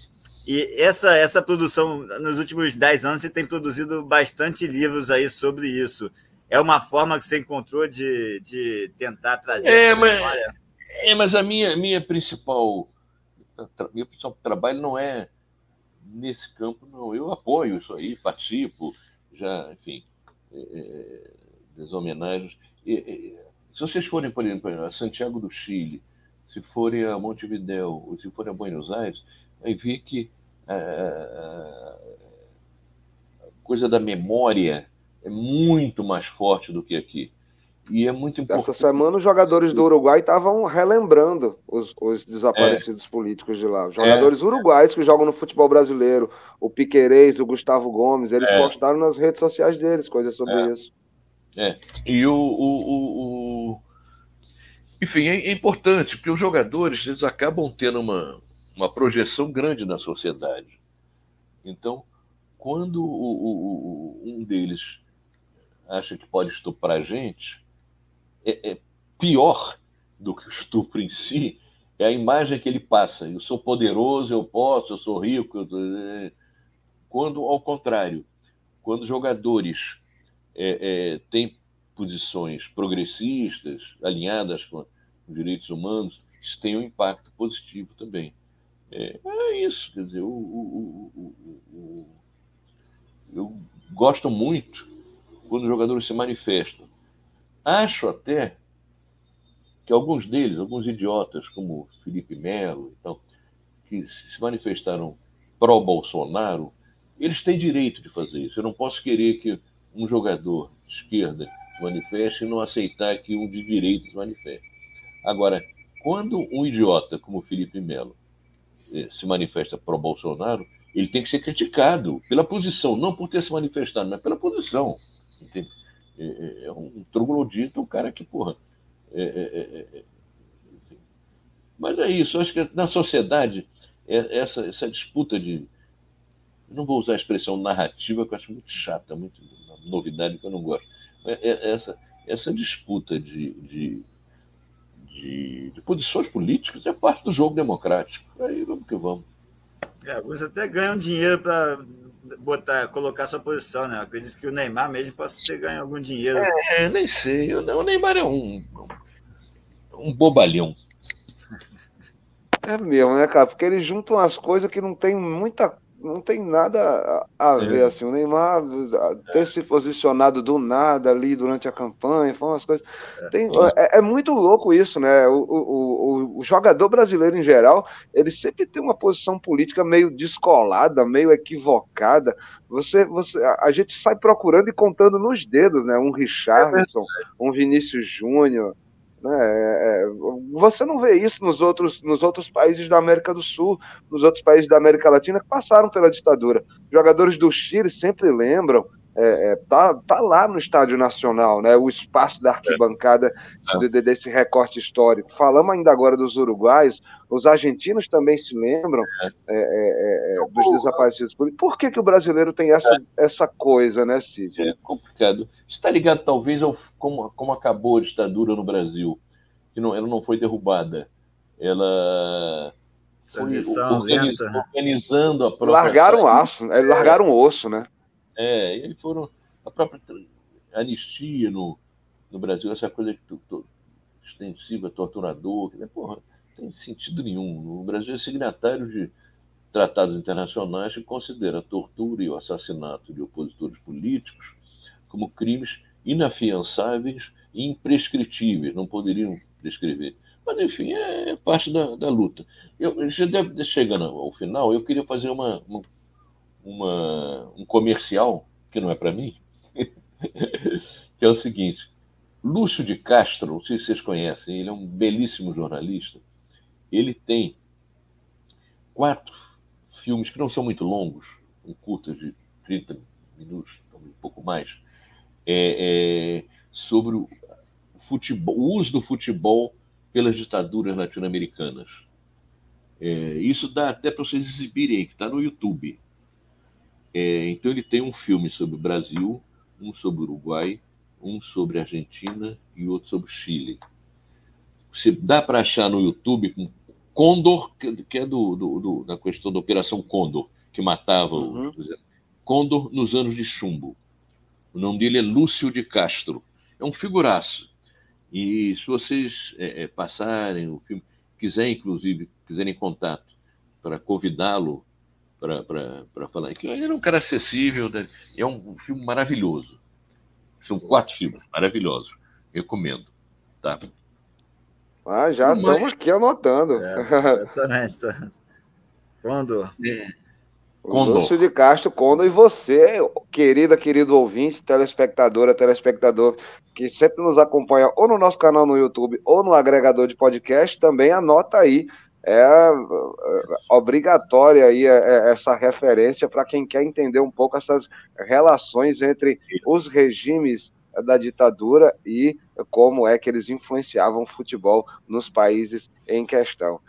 E essa, essa produção, nos últimos dez anos, você tem produzido bastante livros aí sobre isso. É uma forma que você encontrou de, de tentar trazer é, essa memória? É, mas a minha, minha principal. Meu principal trabalho não é nesse campo, não. Eu apoio isso aí, participo, já, enfim, é, é das homenagens. E, se vocês forem, por exemplo, a Santiago do Chile, se forem a Montevideo, ou se forem a Buenos Aires, vai ver que a, a coisa da memória é muito mais forte do que aqui. E é muito importante. Essa semana os jogadores do Uruguai estavam relembrando os, os desaparecidos é. políticos de lá. Os jogadores é. uruguais que jogam no futebol brasileiro, o Piquerez, o Gustavo Gomes, eles é. postaram nas redes sociais deles coisas sobre é. isso. É. E o, o, o, o... Enfim, é, é, importante, porque os jogadores eles acabam tendo uma, uma projeção grande na sociedade. Então, quando o, um deles acha que pode estuprar a gente, é, é pior do que o estupro em si é a imagem que ele passa. Eu sou poderoso, eu posso, eu sou rico. Eu... É, quando, ao contrário, quando jogadores é, é, têm posições progressistas, alinhadas com os direitos humanos, isso tem um impacto positivo também. É, é isso, quer dizer, o, o, o, eu gosto muito quando os jogadores se manifestam. Acho até que alguns deles, alguns idiotas, como Felipe Melo, então, que se manifestaram pró-Bolsonaro, eles têm direito de fazer isso. Eu não posso querer que um jogador de esquerda se manifeste e não aceitar que um de direita se manifeste. Agora, quando um idiota como Felipe Melo eh, se manifesta pró-Bolsonaro, ele tem que ser criticado pela posição, não por ter se manifestado, mas pela posição. Entende? É, é, é um troglodita, um cara que, porra. É, é, é, mas é isso, acho que na sociedade, essa, essa disputa de. Não vou usar a expressão narrativa, que eu acho muito chata, muito novidade que eu não gosto. Essa, essa disputa de, de, de, de posições políticas é parte do jogo democrático. Aí vamos que vamos. É, alguns até ganham dinheiro para botar, colocar sua posição, né? Eu acredito que o Neymar mesmo possa ter ganho algum dinheiro. É, nem sei. O Neymar é um, um bobalhão. É mesmo, né, cara? Porque eles juntam as coisas que não tem muita não tem nada a, ver, é. assim, o Neymar ter é. se posicionado do nada ali durante a campanha, foi umas coisas, é. tem, é, é, muito louco isso, né, o, o, o, o, jogador brasileiro em geral, ele sempre tem uma posição política meio descolada, meio equivocada, você, você, a gente sai procurando e contando nos dedos, né, um Richardson, um Vinícius Júnior? É, é, você não vê isso nos outros, nos outros países da América do Sul, nos outros países da América Latina que passaram pela ditadura. Jogadores do Chile sempre lembram é, é, tá, tá lá no Estádio Nacional, né? O espaço da arquibancada é. de, desse recorte histórico. Falamos ainda agora dos uruguais, os argentinos também se lembram é. É, é, é dos desaparecidos políticos. Por que, que o brasileiro tem essa, essa coisa, né, Cid? É complicado. Está ligado, talvez, ao como, como acabou a ditadura no Brasil, que não, ela não foi derrubada. Ela foi organiz, organizando a própria. Largaram aço, largaram osso, né? É, e eles foram. A própria anistia no, no Brasil, essa coisa que, to, extensiva, torturador, que, porra, não tem sentido nenhum. O Brasil é signatário de tratados internacionais que considera a tortura e o assassinato de opositores políticos como crimes inafiançáveis e imprescritíveis, não poderiam prescrever. Mas, enfim, é, parte da, da luta. Eu, chegando ao final, eu queria fazer uma, uma uma, um comercial, que não é para mim, que é o seguinte: Lúcio de Castro, não sei se vocês conhecem, ele é um belíssimo jornalista. Ele tem quatro filmes que não são muito longos, um curtas de 30 minutos, um pouco mais, é, é, sobre o, futebol, o uso do futebol pelas ditaduras latino-americanas. É, isso dá até para vocês exibirem que está no YouTube. É, então ele tem um filme sobre o Brasil, um sobre o Uruguai, um sobre a Argentina e outro sobre o Chile. Você dá para achar no YouTube com Condor, que é do, do, do, da questão da Operação Condor, que matava uhum. o Condor nos anos de chumbo. O nome dele é Lúcio de Castro. É um figuraço. E se vocês é, é, passarem o filme, quiserem, inclusive, quiserem contato para convidá-lo para falar, que ele é um cara acessível, né? é um, um filme maravilhoso. São quatro filmes maravilhosos. Recomendo. Tá? Ah, já estamos aqui anotando. É. Quando? É. Lúcio de Castro Condor e você, querida, querido ouvinte, telespectadora, telespectador, que sempre nos acompanha ou no nosso canal no YouTube ou no agregador de podcast, também anota aí. É, é obrigatória aí é, é, essa referência para quem quer entender um pouco essas relações entre os regimes da ditadura e como é que eles influenciavam o futebol nos países em questão.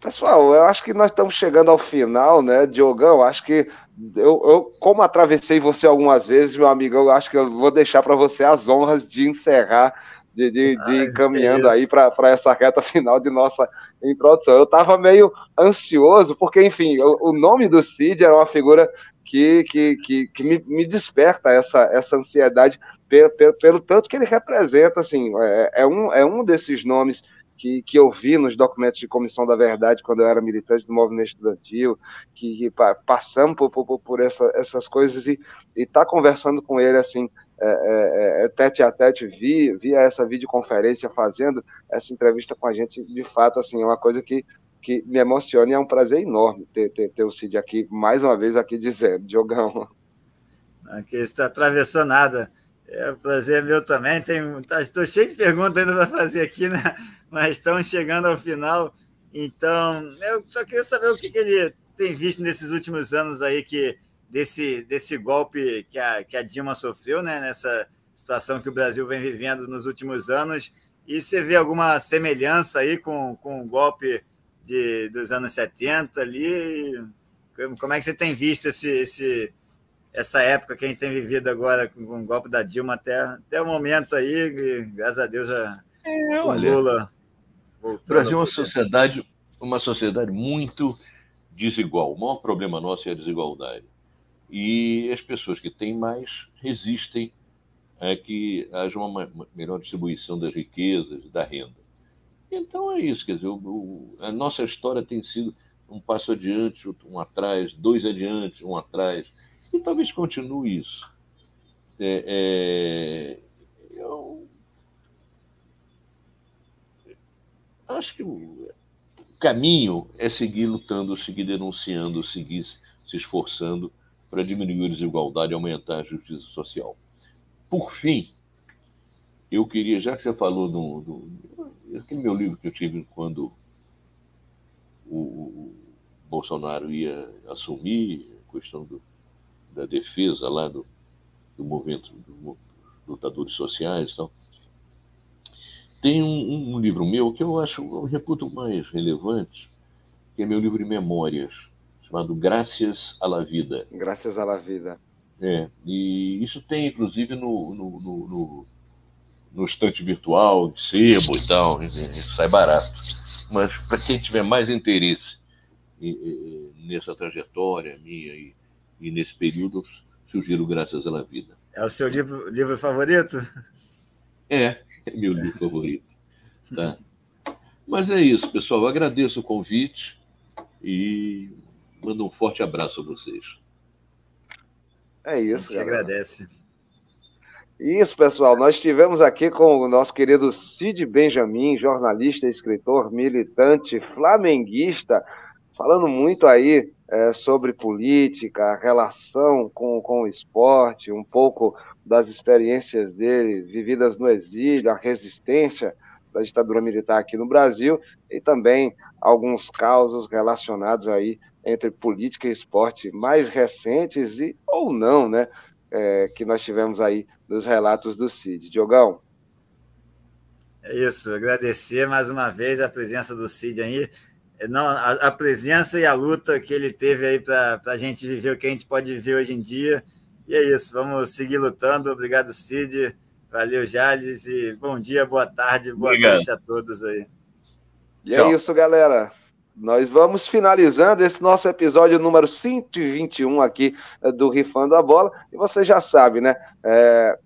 Pessoal, eu acho que nós estamos chegando ao final, né, Diogão? Acho que eu, eu, como atravessei você algumas vezes, meu amigo, eu acho que eu vou deixar para você as honras de encerrar, de, de, de caminhando aí para essa reta final de nossa introdução. Eu estava meio ansioso, porque, enfim, o, o, nome do Cid era uma figura que, que, que, que me, me, desperta essa, essa ansiedade pelo, pelo, pelo, tanto que ele representa, assim, é, é, um, é um desses nomes que, que eu vi nos documentos de Comissão da Verdade quando eu era militante do movimento estudantil, que, que passamos por, por, por essa, essas coisas e estar tá conversando com ele assim, é, é, é, tete a tete, via, via essa videoconferência, fazendo essa entrevista com a gente, de fato, assim, é uma coisa que, que me emociona e é um prazer enorme ter, ter, ter o Cid aqui, mais uma vez aqui dizendo, Diogão. Aqui está atravessando nada. É um prazer meu também. Tem, tá, estou cheio de perguntas ainda para fazer aqui, né? Mas estamos chegando ao final. Então, eu só queria saber o que, que ele tem visto nesses últimos anos aí que desse, desse golpe que a, que a Dilma sofreu, né? Nessa situação que o Brasil vem vivendo nos últimos anos. E você vê alguma semelhança aí com, com o golpe de, dos anos 70 ali? Como é que você tem visto esse, esse, essa época que a gente tem vivido agora com, o golpe da Dilma até, até o momento aí, graças a Deus a é, olha, Lula o Brasil é uma sociedade, uma sociedade muito desigual. O maior problema nosso é a desigualdade. E as pessoas que têm mais resistem a que haja uma melhor distribuição das riquezas, da renda. Então é isso, quer dizer, o, a nossa história tem sido um passo adiante, um atrás, dois adiante, um atrás e talvez continue isso. É, é, eu acho que o caminho é seguir lutando, seguir denunciando, seguir se esforçando para diminuir a desigualdade e aumentar a justiça social. Por fim, eu queria, já que você falou do, do aquele meu livro que eu tive quando o Bolsonaro ia assumir a questão do, da defesa lá do, do movimento dos lutadores sociais e tal. Tem um, um, livro meu que eu acho, eu reputo mais relevante, que é meu livro de memórias, chamado Graças à la Vida. Graças à la Vida. É, e isso tem, inclusive, no, no, no, no, no estante virtual, de sebo e tal, sai barato. Mas para quem tiver mais interesse nessa trajetória minha e e nesse período surgiram Graças à Vida. É o seu livro, livro favorito? É, é meu livro favorito. Tá? Mas é isso, pessoal. Eu agradeço o convite e mando um forte abraço a vocês. É isso. A gente agradece. Isso, pessoal. Nós estivemos aqui com o nosso querido Cid Benjamin, jornalista, escritor, militante, flamenguista, falando muito aí é, sobre política, relação com, com o esporte, um pouco das experiências dele vividas no exílio, a resistência da ditadura militar aqui no Brasil e também alguns causos relacionados aí entre política e esporte mais recentes e ou não, né, é, que nós tivemos aí nos relatos do Cid. Diogão. É isso, agradecer mais uma vez a presença do Cid aí não, a, a, presença e a luta que ele teve aí para a gente viver o que a gente pode viver hoje em dia. E é isso, vamos seguir lutando. Obrigado, Cid. Valeu, Jales. E bom dia, boa tarde, boa Obrigado. noite a todos aí. E é Tchau. é isso, galera. Nós vamos finalizando esse nosso episódio número 121 aqui eh, do Rifando a Bola. E você já sabe, né? É,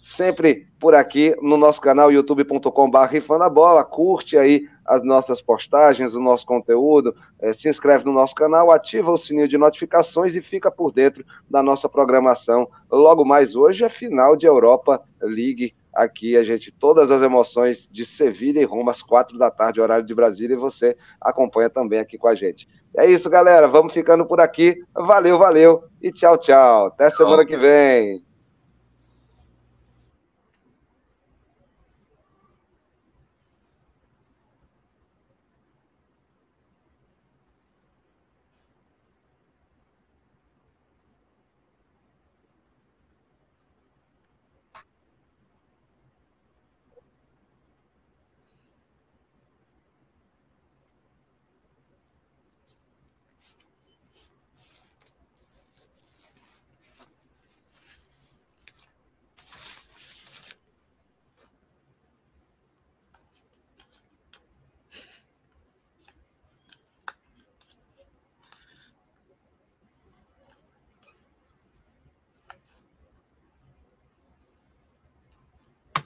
sempre por aqui no nosso canal youtube.com.br bola curte aí as nossas postagens, o nosso conteúdo, é, se inscreve no nosso canal, ativa o sininho de notificações e fica por dentro da nossa programação. Logo mais hoje é final de Europa League aqui a gente todas as emoções de Sevilha e Roma às quatro da tarde, horário de Brasília, e você acompanha também aqui com a gente. É isso, galera. Vamos ficando por aqui. Valeu, valeu e tchau, tchau. Até semana que vem.